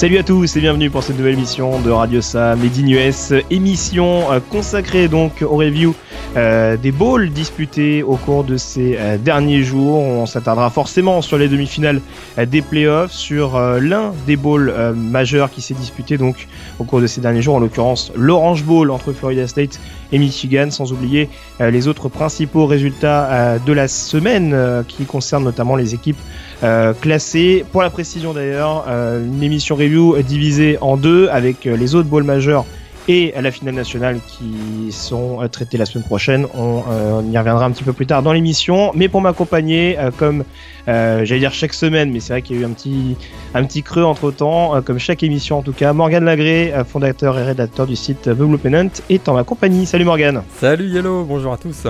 Salut à tous et bienvenue pour cette nouvelle émission de Radio Sam Made in émission euh, consacrée donc au review euh, des bowls disputés au cours de ces euh, derniers jours. On s'attardera forcément sur les demi-finales des playoffs, sur l'un des bowls majeurs qui s'est disputé donc au cours de ces derniers jours, en l'occurrence l'Orange Bowl entre Florida State et Michigan, sans oublier les autres principaux résultats de la semaine qui concernent notamment les équipes euh, classé. Pour la précision d'ailleurs, euh, une émission review divisée en deux avec euh, les autres balls majeurs et la finale nationale qui sont traitées la semaine prochaine. On, y reviendra un petit peu plus tard dans l'émission. Mais pour m'accompagner, comme j'allais dire chaque semaine, mais c'est vrai qu'il y a eu un petit, un petit creux entre temps, comme chaque émission en tout cas, Morgan Lagré, fondateur et rédacteur du site The Blue Pennant, est en ma compagnie. Salut Morgan. Salut Yellow, bonjour à tous.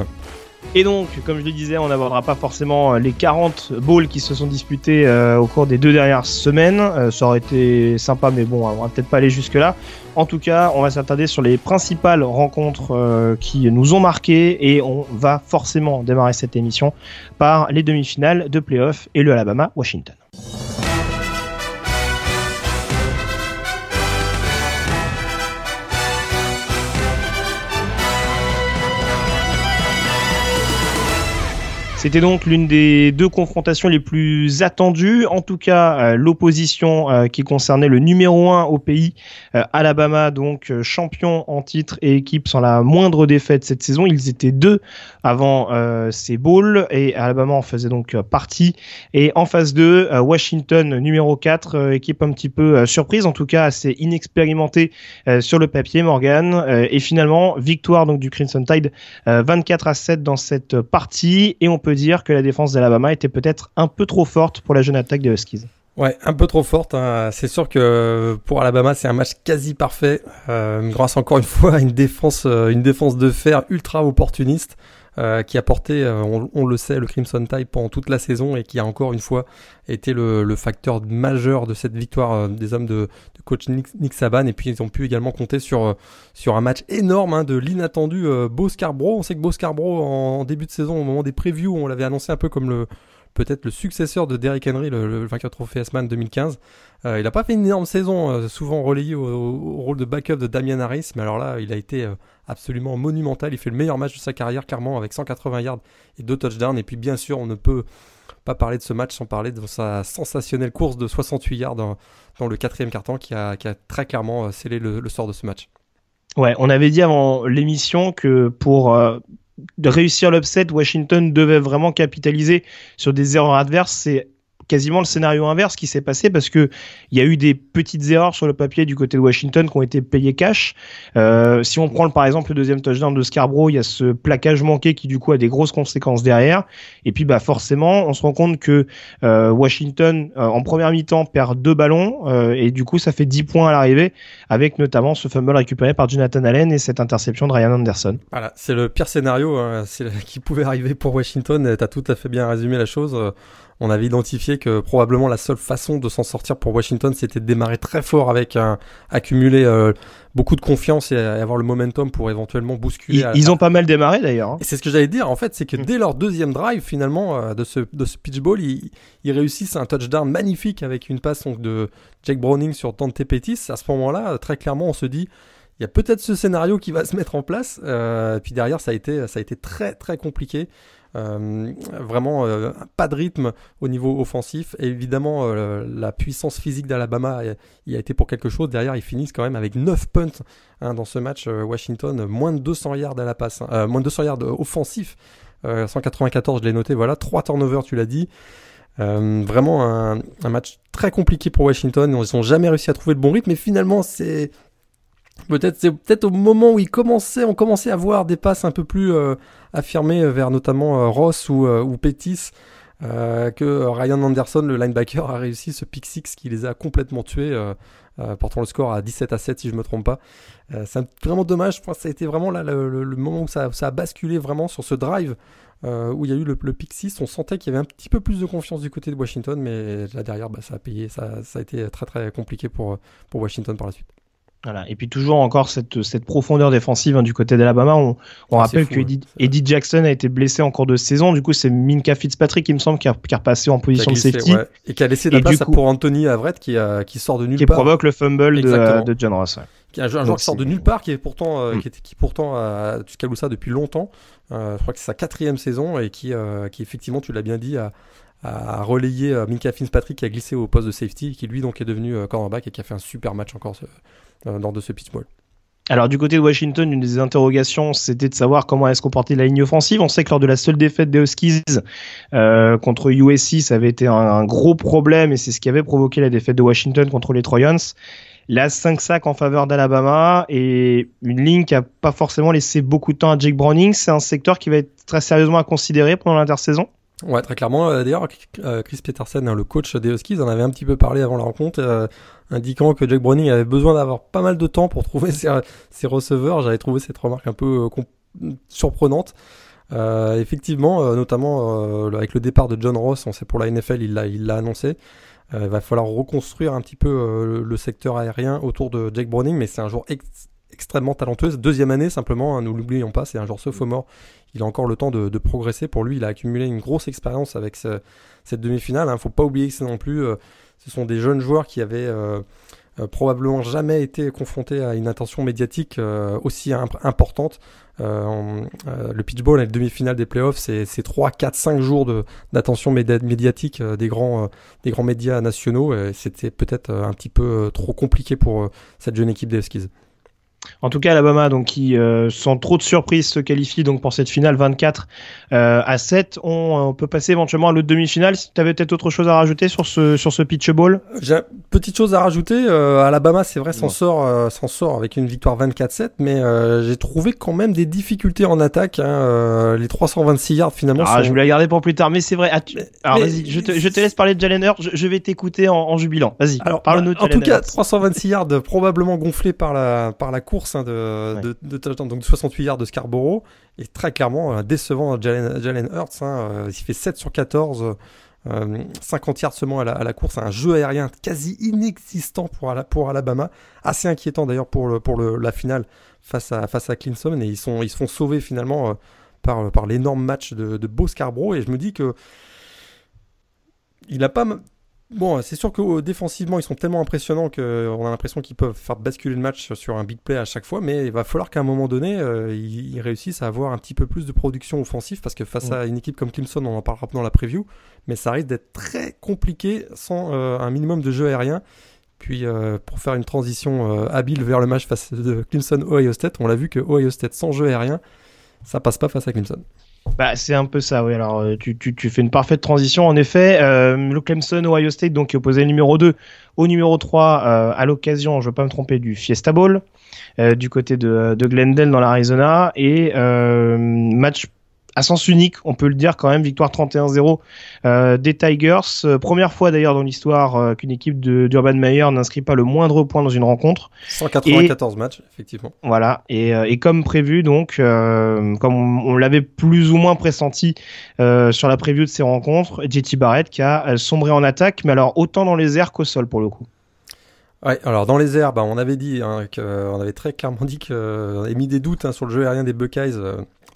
Et donc, comme je le disais, on n'abordera pas forcément euh, les 40 balls qui se sont disputés euh, au cours des deux dernières semaines. Euh, ça aurait été sympa, mais bon, on va peut-être pas aller jusque-là. En tout cas, on va s'attarder sur les principales rencontres qui nous ont marqués et on va forcément démarrer cette émission par les demi-finales de playoff et le Alabama-Washington. C'était donc l'une des deux confrontations les plus attendues, en tout cas euh, l'opposition euh, qui concernait le numéro 1 au pays, euh, Alabama, donc champion en titre et équipe sans la moindre défaite cette saison. Ils étaient deux avant ces bowls et Alabama en faisait donc partie. Et en phase 2, Washington numéro 4, équipe un petit peu surprise, en tout cas assez inexpérimentée sur le papier, Morgan. et finalement, victoire donc du Crimson Tide 24 à 7 dans cette partie dire que la défense d'Alabama était peut-être un peu trop forte pour la jeune attaque des Huskies. Ouais, un peu trop forte. Hein. C'est sûr que pour Alabama, c'est un match quasi parfait, euh, grâce encore une fois à une défense, euh, une défense de fer ultra opportuniste. Euh, qui a porté, euh, on, le sait, le Crimson Tide pendant toute la saison et qui a encore une fois été le, facteur majeur de cette victoire euh, des hommes de, coach Nick, Saban. Et puis ils ont pu également compter sur, sur un match énorme hein, de l'inattendu Beau Scarborough. On sait que Beau Scarborough, en, début de saison, au moment des previews, on l'avait annoncé un peu comme le peut-être le successeur de Derrick Henry, le, vainqueur trophée S-Man 2015. il n'a pas fait une énorme saison, souvent relayé au, rôle de backup de Damian Harris, mais alors là, il a été absolument monumental. Il fait le meilleur match de sa carrière, clairement, avec 180 yards et 2 touchdowns. Et puis, bien sûr, on ne peut pas parler de ce match sans parler de sa sensationnelle course de 68 yards dans, le quatrième carton qui a, très clairement euh, scellé le, sort de ce match. Ouais, on avait dit avant l'émission que pour euh, réussir l'upset, Washington devait vraiment capitaliser sur des erreurs adverses. C'est quasiment le scénario inverse qui s'est passé parce que il y a eu des petites erreurs sur le papier du côté de Washington qui ont été payées cash. Euh, si on prend par exemple le deuxième touchdown de Scarborough, il y a ce plaquage manqué qui du coup a des grosses conséquences derrière. Et puis bah forcément, on se rend compte que euh, Washington euh, en première mi-temps perd deux ballons euh, et du coup ça fait 10 points à l'arrivée avec notamment ce fumble récupéré par Jonathan Allen et cette interception de Ryan Anderson. Voilà, c'est le pire scénario hein, qui pouvait arriver pour Washington. T'as tout à fait bien résumé la chose on avait identifié que probablement la seule façon de s'en sortir pour Washington, c'était de démarrer très fort avec un accumuler euh, beaucoup de confiance et, avoir le momentum pour éventuellement bousculer. Ils, ont pas mal démarré d'ailleurs. Hein. C'est ce que j'allais dire en fait, c'est que mm. dès leur deuxième drive finalement euh, de ce de ce pitch ball, ils, réussissent un touchdown magnifique avec une passe de Jake Browning sur Dante Pettis. À ce moment-là, très clairement, on se dit il y a peut-être ce scénario qui va se mettre en place. Euh, puis derrière, ça a été, ça a été très très compliqué. Euh, vraiment euh, pas de rythme au niveau offensif. Évidemment, euh, la puissance physique d'Alabama il a été pour quelque chose. Derrière, ils finissent quand même avec 9 punts hein, dans ce match. Washington, moins de 200 yards à la passe, hein. moins de 200 yards offensifs. 194, je l'ai noté. Voilà, 3 turnovers, tu l'as dit. vraiment un, un, match très compliqué pour Washington. Ils n'ont jamais réussi à trouver le bon rythme, mais finalement, c'est Peut-être c'est peut-être au moment où ils commençaient, on commençait à voir des passes un peu plus euh, affirmées vers notamment euh, Ross ou, euh, ou Pettis, que Ryan Anderson, le linebacker, a réussi ce pick six qui les a complètement tués, portant le score à 17 à 7 si je me trompe pas. c'est vraiment dommage. Je pense que ça a été vraiment là le, moment où ça, ça, a basculé vraiment sur ce drive. où il y a eu le, le pick 6, on sentait qu'il y avait un petit peu plus de confiance du côté de Washington, mais là derrière, bah, ça a payé, ça, ça, a été très très compliqué pour, pour Washington par la suite. Voilà. Et puis toujours encore cette, cette profondeur défensive hein, du côté d'Alabama. On, on ah, rappelle que Eddie, Jackson a été blessé en cours de saison. Du coup, c'est Minka Fitzpatrick, il me semble, qui a, qui a repassé en position de safety. Et qui a laissé la place pour Anthony Averett qui, a, qui sort de nulle qui part. Qui provoque le fumble de, de, John Ross. Qui est un joueur, qui sort de nulle part, qui est pourtant, euh, mm. qui, est, qui pourtant a du ça depuis longtemps. Euh, je crois que c'est sa quatrième saison et qui, euh, qui effectivement, tu l'as bien dit, a, a relayé Minka Fitzpatrick qui a glissé au poste de safety, qui lui donc est devenu cornerback et qui a fait un super match encore euh, lors de ce pitch ball. Alors du côté de Washington, une des interrogations, c'était de savoir comment est-ce qu'on portait la ligne offensive. On sait que lors de la seule défaite des Huskies euh, contre USC, ça avait été un, gros problème et c'est ce qui avait provoqué la défaite de Washington contre les Trojans. Là, 5 sacs en faveur d'Alabama et une ligne qui a pas forcément laissé beaucoup de temps à Jake Browning. C'est un secteur qui va être très sérieusement à considérer pendant l'intersaison. Ouais, très clairement. Euh, d'ailleurs, Chris Peterson, hein, le coach des Huskies, en avait un petit peu parlé avant la rencontre indiquant que Jack Browning avait besoin d'avoir pas mal de temps pour trouver ses, receveurs. J'avais trouvé cette remarque un peu euh, surprenante. Euh, effectivement, euh, notamment avec le départ de John Ross, on sait pour la NFL, il l'a, il l'a annoncé. il va falloir reconstruire un petit peu le, secteur aérien autour de Jack Browning, mais c'est un joueur extrêmement talentueux. Deuxième année simplement, hein, nous l'oublions pas, c'est un joueur sophomore. Il a encore le temps de, progresser. Pour lui, il a accumulé une grosse expérience avec cette demi-finale. Il hein. faut pas oublier que c'est non plus ce sont des jeunes joueurs qui avaient euh, euh, probablement jamais été confrontés à une attention médiatique euh, aussi importante. le pitchball, la demi-finale des playoffs, c'est 3, 4, 5 jours d'attention médiatique des, grands, médias nationaux. C'était peut-être un petit peu trop compliqué pour cette jeune équipe des. En tout cas, Alabama, donc qui euh, sans trop de surprise se qualifie donc pour cette finale 24 euh, à 7. On, peut passer éventuellement à l'autre demi-finale. Si tu avais peut-être autre chose à rajouter sur ce sur ce pitch. Petite chose à rajouter. Euh, Alabama, c'est vrai, s'en sort s'en sort avec une victoire 24-7, mais j'ai trouvé quand même des difficultés en attaque. Hein, les 326 yards finalement. Ah, je voulais la garder pour plus tard, mais c'est vrai. Alors vas-y, je te, je te, laisse parler de Jalen Hurts. Je, vais t'écouter en, en, jubilant. Vas-y. Alors parle-nous. En tout cas, 326 yards probablement gonflés par la par la course hein, de, de, de, donc 68 yards de Scarborough, et très clairement euh, décevant Jalen, Jalen Hurts. Hein, euh, il fait 7 sur 14, 50 euh, yards seulement à la, course, un jeu aérien quasi inexistant pour, pour Alabama, assez inquiétant d'ailleurs pour, pour la finale face à, face à Clemson, et ils, sont, ils se font sauver finalement par, par l'énorme match de, de Beau Scarborough, et je me dis que il n'a pas Bon, c'est sûr que euh, défensivement, ils sont tellement impressionnants qu'on euh, a l'impression qu'ils peuvent faire basculer le match sur un big play à chaque fois, mais il va falloir qu'à un moment donné, euh, ils, réussissent à avoir un petit peu plus de production offensive, parce que face à une équipe comme Clemson, on en parlera dans la preview, mais ça risque d'être très compliqué sans un minimum de jeu aérien. Puis pour faire une transition habile vers le match face de Clemson Ohio State, on l'a vu que Ohio State sans jeu aérien, ça passe pas face à Clemson. Bah, c'est un peu ça, oui. Alors, euh, tu, tu, fais une parfaite transition. En effet, euh, le Clemson, Ohio State, donc, qui opposait le numéro 2 au numéro 3 euh, à l'occasion, je ne veux pas me tromper, du Fiesta Bowl, euh, du côté de, de Glendale dans l'Arizona. Et match à sens unique, on peut le dire quand même, victoire 31-0 euh, des Tigers. Euh, première fois d'ailleurs dans l'histoire euh, qu'une équipe d'Urban Meyer n'inscrit pas le moindre point dans une rencontre. 194 matchs, effectivement. Voilà, et, et comme prévu, donc, comme on, l'avait plus ou moins pressenti sur la preview de ces rencontres, JT Barrett qui a sombré en attaque, mais alors autant dans les airs qu'au sol pour le coup. Ouais, alors dans les airs, bah, on avait dit, hein, on avait très clairement dit qu'on avait mis des doutes hein, sur le jeu aérien des Buckeyes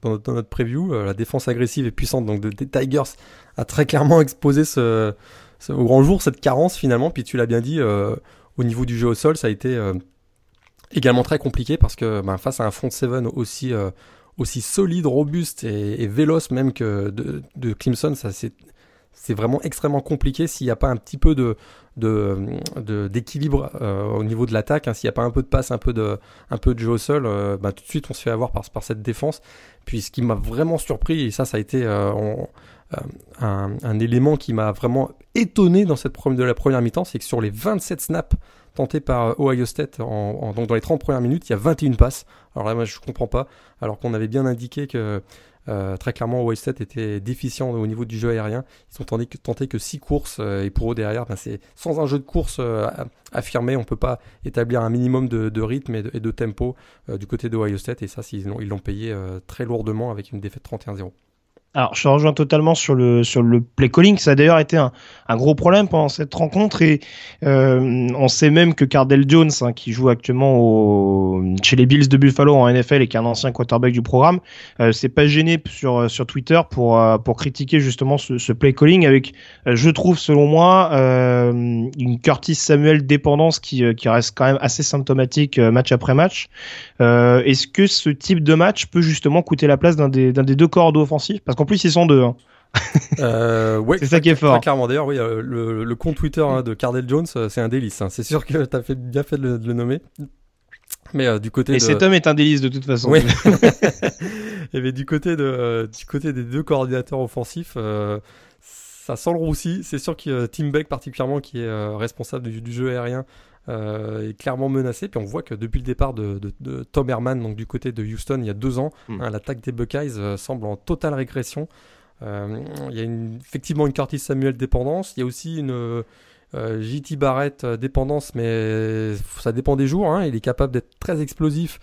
dans notre, preview. Euh, la défense agressive et puissante donc des Tigers a très clairement exposé au grand jour cette carence finalement. Puis tu l'as bien dit, euh, au niveau du jeu au sol, ça a été euh, également très compliqué parce que ben, face à un front seven aussi aussi solide, robuste et, véloce même que de, de Clemson, ça c'est c'est vraiment extrêmement compliqué s'il n'y a pas un petit peu de d'équilibre au niveau de l'attaque, hein. s'il n'y a pas un peu de passe, un peu de, un peu de jeu au sol, ben, tout de suite on se fait avoir par, par cette défense. Puis ce qui m'a vraiment surpris, et ça, ça a été euh, euh, un, élément qui m'a vraiment étonné dans cette de la première mi-temps, c'est que sur les 27 snaps tentés par euh, Ohio State, donc dans les 30 premières minutes, il y a 21 passes. Alors là, moi, je comprends pas, alors qu'on avait bien indiqué que très clairement, State était déficient au niveau du jeu aérien. Ils ont tenté, tenté que 6 courses et pour eux derrière, ben, c'est sans un jeu de course affirmé, on peut pas établir un minimum de, rythme et de, tempo du côté d'Ohio State et ça, ils l'ont payé très lourdement avec une défaite 31-0. Alors, je rejoins totalement sur le sur le play calling. Ça a d'ailleurs été un, un, gros problème pendant cette rencontre et euh, on sait même que Cardell Jones, hein, qui joue actuellement au, chez les Bills de Buffalo en NFL et qui est un ancien quarterback du programme, euh, s'est pas gêné sur sur Twitter pour euh, pour critiquer justement ce, ce play calling avec, euh, je trouve selon moi, euh, une Curtis Samuel dépendance qui qui reste quand même assez symptomatique match après match. Est-ce que ce type de match peut justement coûter la place d'un des d'un des deux corps offensifs? Parce en plus, ils sont deux. Hein. Euh, ouais, c'est ça qui est fort. clairement, d'ailleurs, oui, euh, le, compte Twitter hein, de Cardell Jones, euh, c'est un délice. Hein. C'est sûr que tu as fait, bien fait de le, nommer. Mais du côté Et cet homme est un délice de toute façon. Oui. Et mais du côté de, du côté des deux coordinateurs offensifs, ça sent le roussi. C'est sûr que Tim Beck particulièrement, qui est responsable du, jeu aérien, est clairement menacé. Puis on voit que depuis le départ de, Tom Herman, donc du côté de Houston, il y a deux ans, hmm. l'attaque des Buckeyes semble en totale régression. Euh, il y a effectivement une Curtis Samuel dépendance. Il y a aussi une euh, JT Barrett euh, dépendance, mais ça dépend des jours. Hein. Il est capable d'être très explosif.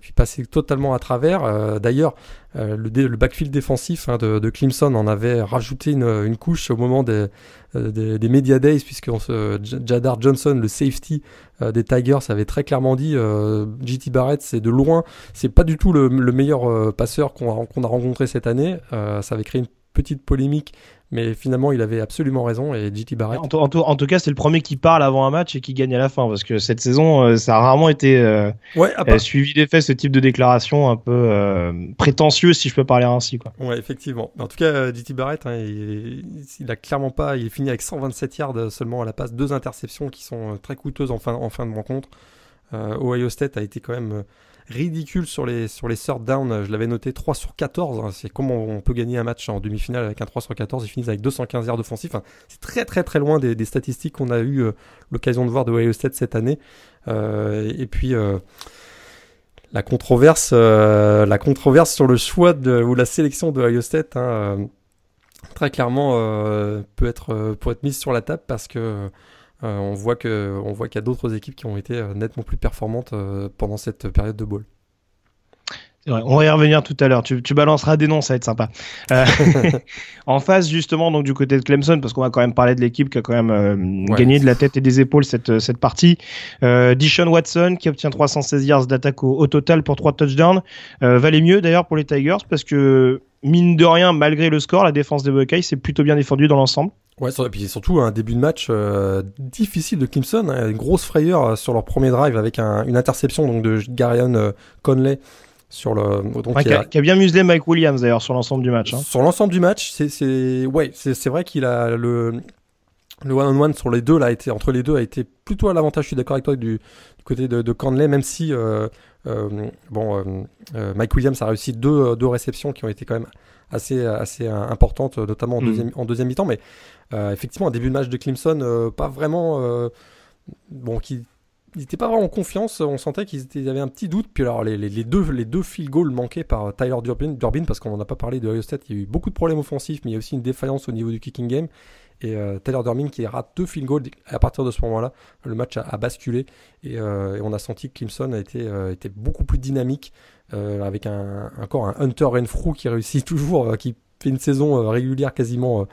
Puis passer totalement à travers. D'ailleurs, le, le, backfield défensif hein, de, Clemson en avait rajouté une, couche au moment des, des, des, Media Days, puisque Jadar Johnson, le safety euh, des Tigers, avait très clairement dit euh, JT Barrett, c'est de loin, c'est pas du tout le, meilleur euh, passeur qu'on a, rencontré cette année. ça avait créé une petite polémique mais finalement, il avait absolument raison et JT Barrett. En, en, tout cas, c'est le premier qui parle avant un match et qui gagne à la fin parce que cette saison, euh, ça a rarement été euh, ouais, euh, suivi d'effet ce type de déclaration un peu euh, prétentieux, si je peux parler ainsi. Quoi. Ouais, effectivement. En tout cas, JT Barrett, hein, il, il, a clairement pas. Il est fini avec 127 yards seulement à la passe, deux interceptions qui sont très coûteuses en fin, en fin de rencontre. Ohio State a été quand même ridicule sur les, sur les third down. Je l'avais noté 3 sur 14. Hein. C'est comment on peut gagner un match en demi-finale avec un 3 sur 14. Ils finissent avec 215 yards offensifs. c'est très très très loin des, statistiques qu'on a eu euh, l'occasion de voir de Ohio State cette année. Euh, et puis euh, la controverse, la controverse sur le choix de, ou la sélection de Ohio State, hein, très clairement peut être peut être mise sur la table parce que euh, on voit qu'il y a d'autres équipes qui ont été euh, nettement plus performantes euh, pendant cette période de ball. on va y revenir tout à l'heure. Tu, balanceras des noms, ça va être sympa. en face, justement, donc du côté de Clemson, parce qu'on va quand même parler de l'équipe qui a quand même gagné de la tête et des épaules cette, cette partie. Euh, Dishon Watson qui obtient 316 yards d'attaque au, total pour 3 touchdowns. valait mieux d'ailleurs pour les Tigers parce que mine de rien, malgré le score, la défense des Buckeyes s'est plutôt bien défendue dans l'ensemble. Ouais, et puis surtout un début de match euh, difficile de Clemson, hein, une grosse frayeur euh, sur leur premier drive avec une interception donc de Garion euh, Conley sur le donc qui, a, bien muselé Mike Williams d'ailleurs sur l'ensemble du match. Hein. Sur l'ensemble du match, c'est ouais, c'est vrai qu'il a le le one on one sur les deux là a été entre les deux a été plutôt à l'avantage. Je suis d'accord avec toi du, côté de, de Conley, même si bon Mike Williams a réussi deux deux réceptions qui ont été quand même assez assez importantes, notamment en mm. deuxième en deuxième mi-temps, mais effectivement, un début de match de Clemson, euh, pas vraiment. Euh, bon, qui n'était pas vraiment en confiance. On sentait qu'ils avaient un petit doute. Puis alors, les, deux, les deux field goals manqués par Tyler Durbin, Durbin parce qu'on n'en a pas parlé de Ohio State, il y a eu beaucoup de problèmes offensifs, mais il y a aussi une défaillance au niveau du kicking game. Et Tyler Durbin qui rate deux field goals. à partir de ce moment-là, le match a, basculé. Et, on a senti que Clemson a été, été beaucoup plus dynamique, avec encore un Hunter Renfrew qui réussit toujours, qui fait une saison régulière quasiment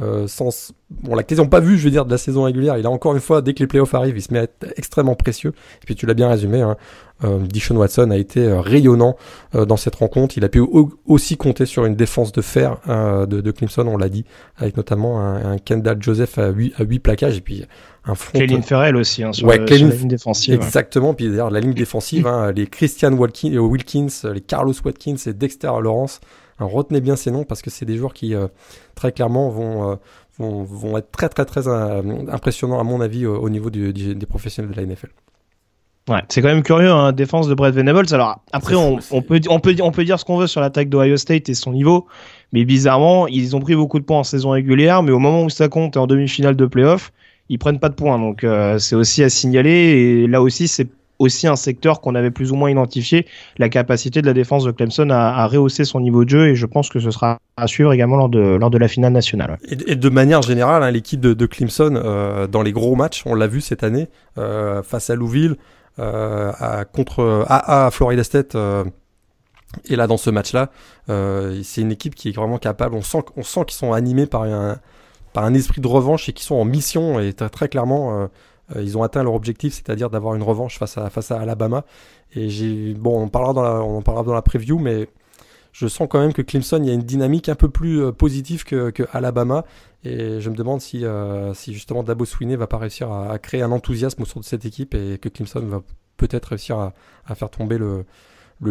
euh, sans, bon, la question pas vue, je veux dire, de la saison régulière. Il a encore une fois, dès que les playoffs arrivent, il se met à être extrêmement précieux. Et puis tu l'as bien résumé, hein, euh, Dishon Watson a été euh, rayonnant euh, dans cette rencontre. Il a pu aussi compter sur une défense de fer de, de, Clemson, on l'a dit, avec notamment un, Kendall Joseph à 8, à 8 plaquages et puis un front. Kevin Ferrell aussi, hein, sur, ouais, la ligne défensive. Exactement. Puis d'ailleurs, la ligne défensive, hein, les Christian Wilkins, les Carlos Watkins et Dexter Lawrence retenez bien ces noms parce que c'est des joueurs qui, euh, très clairement, euh, vont, vont, être très, très, très euh, impressionnants, à mon avis, au, niveau des professionnels de la NFL. Ouais, c'est quand même curieux, hein, défense de Brett Venables. Alors après, on, on, peut, on, peut, on peut dire ce qu'on veut sur l'attaque d'Ohio State et son niveau, mais bizarrement, ils ont pris beaucoup de points en saison régulière, mais au moment où ça compte et en demi-finale de playoff, ils prennent pas de points. Donc c'est aussi à signaler. Et là aussi, c'est aussi un secteur qu'on avait plus ou moins identifié, la capacité de la défense de Clemson à, rehausser son niveau de jeu et je pense que ce sera à suivre également lors de, lors de la finale nationale. Et, de manière générale, hein, l'équipe de, Clemson, euh, dans les gros matchs, on l'a vu cette année, euh, face à Louisville, euh, à, contre à, à Florida State, Et là, dans ce match-là, c'est une équipe qui est vraiment capable. On sent, on sent qu'ils sont animés par un, par un esprit de revanche et qu'ils sont en mission. Et très, clairement, ils ont atteint leur objectif, c'est-à-dire d'avoir une revanche face à, face à Alabama. Et j'ai, bon, on parlera dans la, on en parlera dans la preview, mais je sens quand même que Clemson, il y a une dynamique un peu plus euh, positive que, Alabama. Et je me demande si, euh, justement Dabo Swinney va pas réussir à, créer un enthousiasme autour de cette équipe et que Clemson va peut-être réussir à, faire tomber le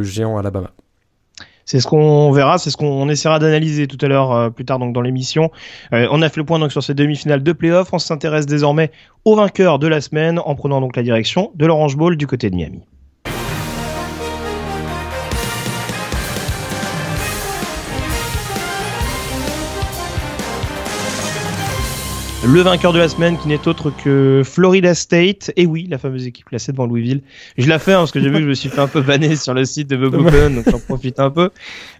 géant Alabama. C'est ce qu'on verra, c'est ce qu'on essaiera d'analyser tout à l'heure, euh, plus tard donc dans l'émission. on a fait le point donc sur ces demi-finales de playoffs. On s'intéresse désormais au vainqueur de la semaine en prenant donc la direction de l'Orange Bowl du côté de Miami. Le vainqueur de la semaine qui n'est autre que Florida State. Et oui, la fameuse équipe classée devant Louisville. Je la fais hein, parce que j'ai vu que je me suis fait un peu banner sur le site de The donc j'en profite un peu.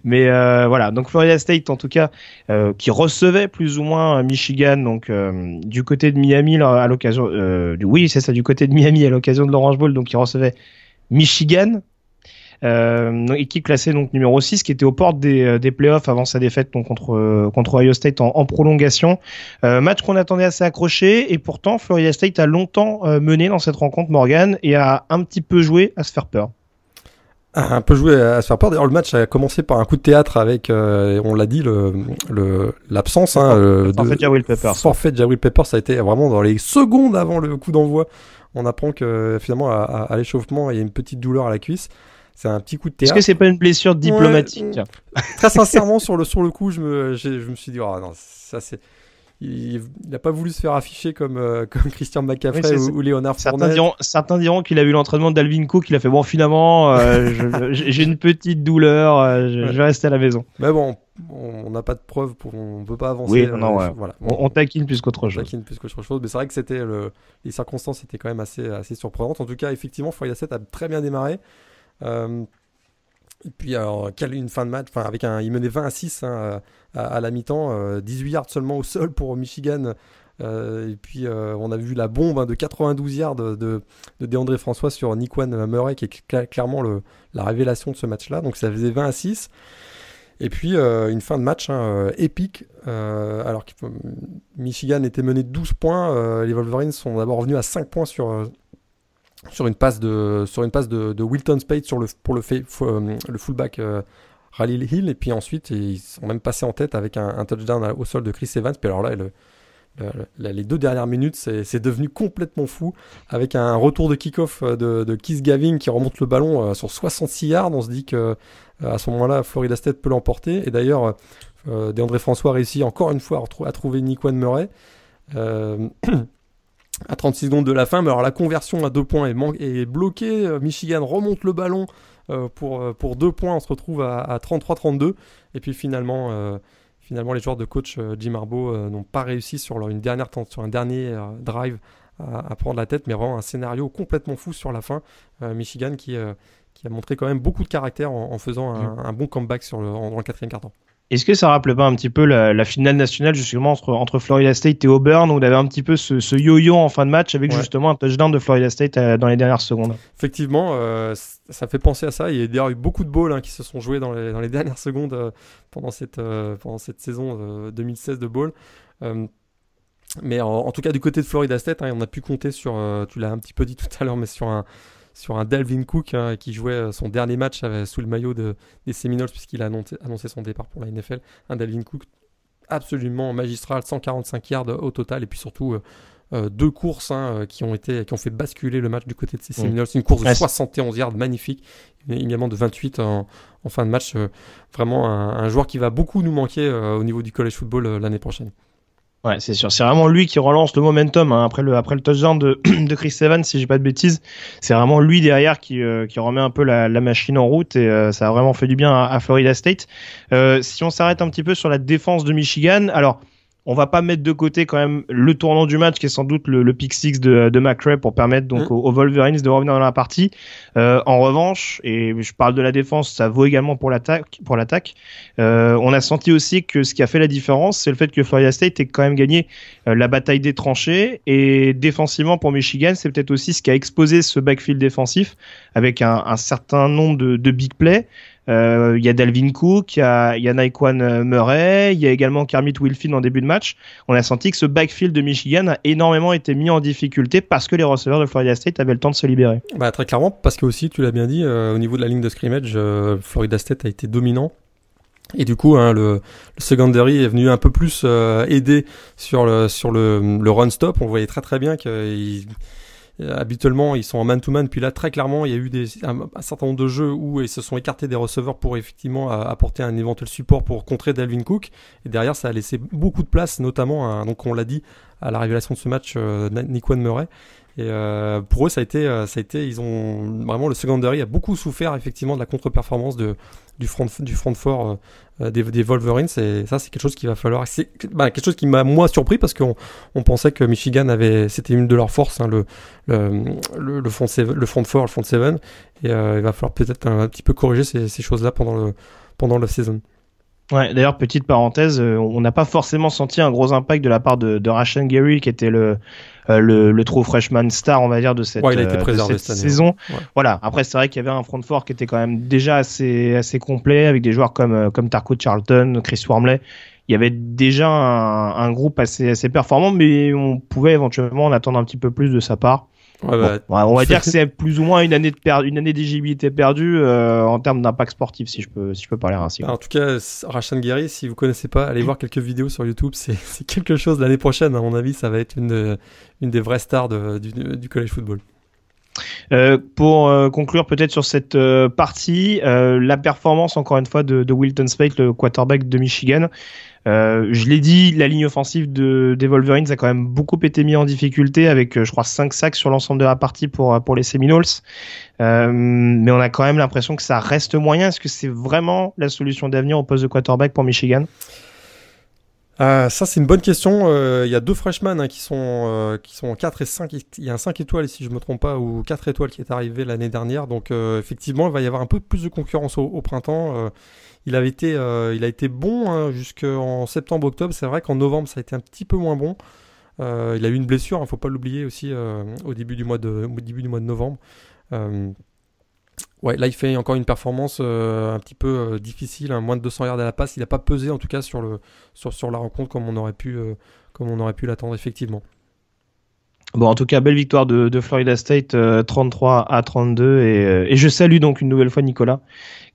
Mais euh, voilà, donc Florida State en tout cas, euh, qui recevait plus ou moins Michigan, donc euh, du côté de Miami à l'occasion, du, oui c'est ça, du côté de Miami à l'occasion de l'Orange Bowl, donc qui recevait Michigan euh, équipe classée donc numéro 6 qui était aux portes des, euh, des playoffs avant sa défaite donc, contre, euh, contre Ohio State en, en prolongation. Euh, match qu'on attendait assez accroché et pourtant Florida State a longtemps mené dans cette rencontre Morgan et a un petit peu joué à se faire peur un peu joué à se faire peur. D'ailleurs, le match a commencé par un coup de théâtre avec, on l'a dit, le l'absence le, hein, de forfait Jawil Peppers. Forfait Jawil Peppers, ça a été vraiment dans les secondes avant le coup d'envoi. On apprend que finalement à, à l'échauffement, il y a une petite douleur à la cuisse. C'est un petit coup de théâtre. Est-ce que c'est pas une blessure diplomatique Très sincèrement, sur le, sur le coup, je me, je me suis dit, oh non, ça c'est. Il n'a pas voulu se faire afficher comme, euh, comme Christian McCaffrey ou, Léonard certains diront, certains diront qu'il a vu l'entraînement d'Alvin Cook, il a fait bon finalement, euh, j'ai une petite douleur, euh, je, vais rester à la maison. Mais bon, on n'a pas de preuves, pour, on ne peut pas avancer. Oui, non, voilà. on, on, taquine plus qu'autre chose. On taquine plus qu'autre chose, mais c'est vrai que c'était les circonstances étaient quand même assez, assez surprenantes. En tout cas, effectivement, Foyer 7 a très bien démarré. Euh, et puis, alors, une fin de match, enfin, avec un, il menait 20 à 6 hein, à, la mi-temps, 18 euh, yards seulement au sol pour Michigan. Euh, et puis, on a vu la bombe hein, de 92 yards de, de, DeAndré François sur Nikwan Murray, qui est clairement le, la révélation de ce match-là. Donc, ça faisait 20 à 6. Et puis, une fin de match hein, épique. alors que Michigan était mené de 12 points, les Wolverines sont d'abord revenus à 5 points sur, sur une passe de, sur une passe de, Wilton Spade pour le, euh, le fullback euh, Hill. Et puis ensuite, ils sont même passés en tête avec un, touchdown au sol de Chris Evans. Puis alors là, le, les deux dernières minutes, c'est devenu complètement fou avec un retour de kick-off euh, de, de Keith Gavin qui remonte le ballon sur 66 yards. On se dit que à ce moment-là, Florida State peut l'emporter. Et d'ailleurs, euh, DeAndré François réussit encore une fois à, trouver Nick Murray. à 36 secondes de la fin. Mais alors la conversion à deux points est, est bloquée. Euh, Michigan remonte le ballon euh, pour, euh, pour deux points. On se retrouve à, 33-32. Et puis finalement, finalement, les joueurs de coach Jim Harbaugh n'ont pas réussi sur, leur, une dernière, sur un dernier drive à, prendre la tête. Mais vraiment un scénario complètement fou sur la fin. Michigan qui, qui a montré quand même beaucoup de caractère en, faisant un, bon comeback sur le, dans le quatrième quart est-ce que ça rappelait pas un petit peu la, finale nationale justement entre, entre Florida State et Auburn où on avait un petit peu ce, yo-yo en fin de match avec justement un touchdown de Florida State euh, dans les dernières secondes? Effectivement, euh, ça fait penser à ça. Il y a d'ailleurs eu beaucoup de balls hein, qui se sont joués dans les, dans les dernières secondes euh, pendant, cette, pendant cette saison 2016 de ball. mais en, tout cas, du côté de Florida State, hein, on a pu compter sur, tu l'as un petit peu dit tout à l'heure, mais sur un, sur un Delvin Cook hein, qui jouait euh, son dernier match sous le maillot de, des Seminoles puisqu'il a annoncé, son départ pour la NFL. Un Delvin Cook absolument magistral, 145 yards au total et puis surtout euh, euh, deux courses hein, qui ont été qui ont fait basculer le match du côté de ces Seminoles. Une course de 71 yards magnifique, également de 28 en, fin de match. vraiment un, joueur qui va beaucoup nous manquer au niveau du college football l'année prochaine. Ouais, c'est sûr. C'est vraiment lui qui relance le momentum hein. après le après le touchdown de, de Chris Evans, si j'ai pas de bêtises. C'est vraiment lui derrière qui euh, qui remet un peu la, la machine en route et euh, ça a vraiment fait du bien à, à Florida State. Euh, si on s'arrête un petit peu sur la défense de Michigan, alors on va pas mettre de côté quand même le tournant du match qui est sans doute le, le pick six de, de McRae pour permettre donc mm. aux, Wolverines de revenir dans la partie. Euh, en revanche, et je parle de la défense, ça vaut également pour l'attaque. Pour l'attaque, euh, on a senti aussi que ce qui a fait la différence, c'est le fait que Florida State ait quand même gagné euh, la bataille des tranchées et défensivement pour Michigan, c'est peut-être aussi ce qui a exposé ce backfield défensif avec un, un certain nombre de, de big plays. Euh, il y a Dalvin Cook, il y a, y Naquan Murray, il y a également Kermit Wilfield en début de match. On a senti que ce backfield de Michigan a énormément été mis en difficulté parce que les receveurs de Florida State avaient le temps de se libérer. Bah, très clairement, parce que aussi, tu l'as bien dit, au niveau de la ligne de scrimmage, Florida State a été dominant. Et du coup, hein, le, secondary est venu un peu plus euh, aider sur le sur le, le run stop. On voyait très très bien qu'ils habituellement ils sont en man to man. Puis là, très clairement, il y a eu un, certain nombre de jeux où ils se sont écartés des receveurs pour effectivement apporter un éventuel support pour contrer Dalvin Cook. Et derrière, ça a laissé beaucoup de place, notamment, donc on l'a dit à la révélation de ce match, euh, Murray. Et euh, pour eux, ça a été, euh, ça a été, ils ont vraiment le secondary a beaucoup souffert effectivement de la contre-performance du front du front fort euh, des, Wolverines. Et ça, c'est quelque chose qui va falloir. Bah, quelque chose qui m'a moi surpris parce qu'on on pensait que Michigan avait, c'était une de leurs forces, hein, le, le, front le front fort, le front seven. Et il va falloir peut-être un, petit peu corriger ces, choses-là pendant le pendant la saison. Ouais, d'ailleurs, petite parenthèse, on n'a pas forcément senti un gros impact de la part de, de Rashan Gary, qui était le, le, le true freshman star, on va dire, de cette, euh, saison. Voilà. Après, c'est vrai qu'il y avait un front fort qui était quand même déjà assez, assez complet avec des joueurs comme, euh, comme Tarko Charlton, Chris Wormley. Il y avait déjà un, un groupe assez, assez performant, mais on pouvait éventuellement en attendre un petit peu plus de sa part. Ouais, bah, on va dire que c'est plus ou moins une année de per... une année d'éligibilité perdue euh, en termes d'impact sportif, si je peux si je peux parler ainsi. en tout cas, Rachan Gary, si vous connaissez pas, allez voir quelques vidéos sur YouTube. C'est quelque chose l'année prochaine, à mon avis, ça va être une une des vraies stars de, du, du college football. Euh, pour euh, conclure peut-être sur cette euh, partie, la performance encore une fois de, Wilton Spate, le quarterback de Michigan, je l'ai dit, la ligne offensive de, des Wolverines a quand même beaucoup été mis en difficulté avec, je crois, 5 sacs sur l'ensemble de la partie pour, pour les Seminoles. Mais on a quand même l'impression que ça reste moyen. Est-ce que c'est vraiment la solution d'avenir au poste de quarterback pour Michigan? Ça, c'est une bonne question. Il y a deux freshmen hein, qui, sont, qui sont en 4 et 5. Il y a un 5 étoiles, si je ne me trompe pas, ou 4 étoiles qui est arrivé l'année dernière. Donc, effectivement, il va y avoir un peu plus de concurrence au, printemps. Il, euh, a été bon hein, jusqu'en septembre-octobre. C'est vrai qu'en novembre, ça a été un petit peu moins bon. Euh, il a eu une blessure, il hein, ne faut pas l'oublier aussi euh, au, début du mois de novembre. Ouais, là, il fait encore une performance un petit peu difficile, hein, moins de 200 yards à la passe. Il n'a pas pesé en tout cas sur, le, sur, sur la rencontre comme on aurait pu, comme on aurait pu l'attendre effectivement. Bon, en tout cas, belle victoire de, de Florida State, 33 à 32. Et, et, je salue donc une nouvelle fois Nicolas,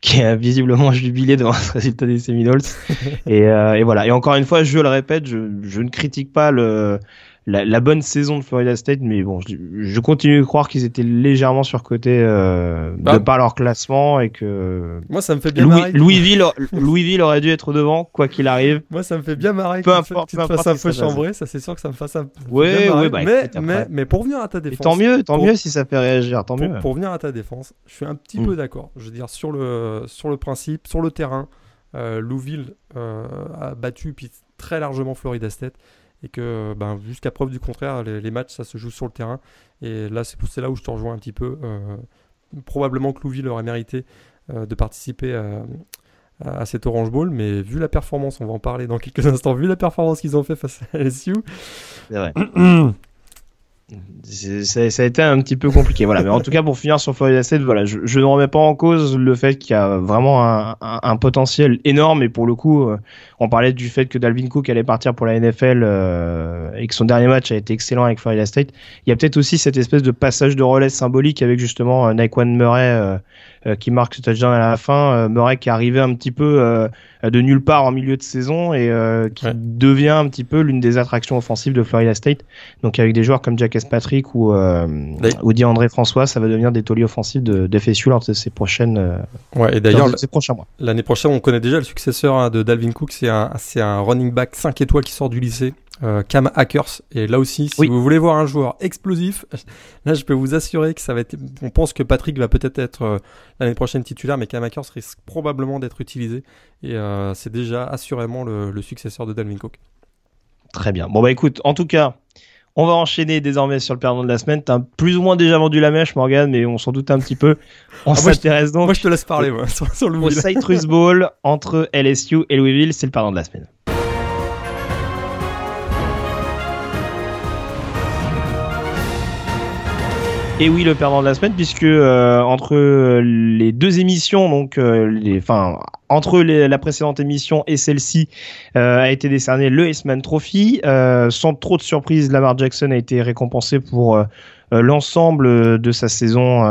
qui a visiblement jubilé devant ce résultat des Seminoles. et, euh, et, voilà. Et encore une fois, je le répète, je, je ne critique pas le, la, la, bonne saison de Florida State, mais bon, je, je continue de croire qu'ils étaient légèrement surcotés euh, de par leur classement et que. Moi, ça me fait bien Louis, marrer. Louisville, Louisville aurait dû être devant, quoi qu'il arrive. Moi, ça me fait bien marrer. Peu importe, tu te fasses un peu chambrer, ça c'est sûr que ça me fasse un. Ouais, ouais, bah, mais, mais, mais, pour venir à ta défense. Et tant mieux, tant mieux si ça fait réagir, tant pour, mieux. Pour venir à ta défense, je suis un petit mm. peu d'accord. Je veux dire, sur le, sur le principe, sur le terrain, euh, Louisville euh, a battu puis très largement Florida State et que ben, jusqu'à preuve du contraire, les, matchs, ça se joue sur le terrain. Et là, c'est là où je te rejoins un petit peu. Euh, probablement que Louville aurait mérité euh, de participer à, à, cet Orange Bowl, mais vu la performance, on va en parler dans quelques instants, vu la performance qu'ils ont fait face à LSU, c'est vrai. Ça, a été un petit peu compliqué. Voilà. Mais en tout cas, pour finir sur Florida State, voilà, je, je, ne remets pas en cause le fait qu'il y a vraiment un, un, potentiel énorme. Et pour le coup, euh, on parlait du fait que Dalvin Cook allait partir pour la NFL euh, et que son dernier match a été excellent avec Florida State. Il y a peut-être aussi cette espèce de passage de relais symbolique avec justement euh, Naquan Murray euh, qui marque ce touchdown à la fin. Euh, Murray qui est arrivé un petit peu euh, de nulle part en milieu de saison et qui devient un petit peu l'une des attractions offensives de Florida State. Donc avec des joueurs comme Jack Patrick ou, ou André François, ça va devenir des tauliers offensifs de, de lors de ces prochaines. ouais, et d'ailleurs, l'année prochaine, on connaît déjà le successeur hein, de Dalvin Cook, c'est un, c'est un running back 5 étoiles qui sort du lycée. Euh, Cam Hackers. Et là aussi, si vous voulez voir un joueur explosif, là je peux vous assurer que ça va être. On pense que Patrick va peut-être être, euh, l'année prochaine titulaire, mais Cam Hackers risque probablement d'être utilisé. Et euh, c'est déjà assurément le, successeur de Dalvin Cook. Très bien. Bon bah écoute, en tout cas, on va enchaîner désormais sur le perdant de la semaine. T'as plus ou moins déjà vendu la mèche, Morgan, mais on s'en doute un petit peu. On ah, s'intéresse donc. Moi, je te laisse parler, moi, sur, le Au Citrus Bowl entre LSU et Louisville, c'est le perdant de la semaine. Et oui, le perdant de la semaine, puisque euh, entre les deux émissions, donc euh, les, enfin entre la précédente émission et celle-ci, euh, a été décerné le S-Man Trophy. sans trop de surprise, Lamar Jackson a été récompensé pour l'ensemble de sa saison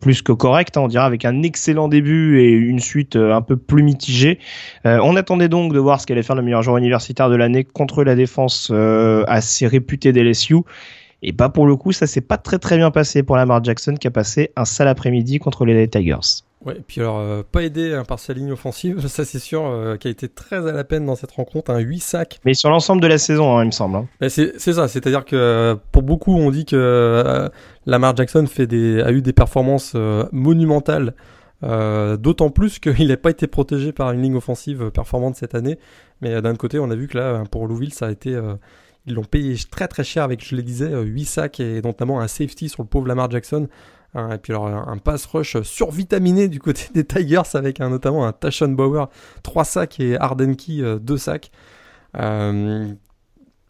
plus que correcte, hein, on dirait, avec un excellent début et une suite un peu plus mitigée. on attendait donc de voir ce qu'allait faire le meilleur joueur universitaire de l'année contre la défense assez réputée d'LSU. Et bah pour le coup, ça s'est pas très très bien passé pour Lamar Jackson qui a passé un sale après-midi contre les Tigers. Ouais, et puis alors, euh, pas aidé hein, par sa ligne offensive, ça c'est sûr, euh, qui a été très à la peine dans cette rencontre, un 8 sacs. Mais sur l'ensemble de la saison, hein, il me semble. Hein. C'est ça, c'est-à-dire que pour beaucoup, on dit que euh, Lamar Jackson fait des, a eu des performances monumentales, d'autant plus qu'il n'a pas été protégé par une ligne offensive performante cette année. Mais d'un côté, on a vu que là, pour Louisville, ça a été ils l'ont payé très très cher avec, je le disais, 8 sacs et notamment un safety sur le pauvre Lamar Jackson. Hein, et puis alors un pass rush survitaminé du côté des Tigers avec un, notamment un Tashon Bauer 3 sacs et Arden Key 2 sacs. Euh,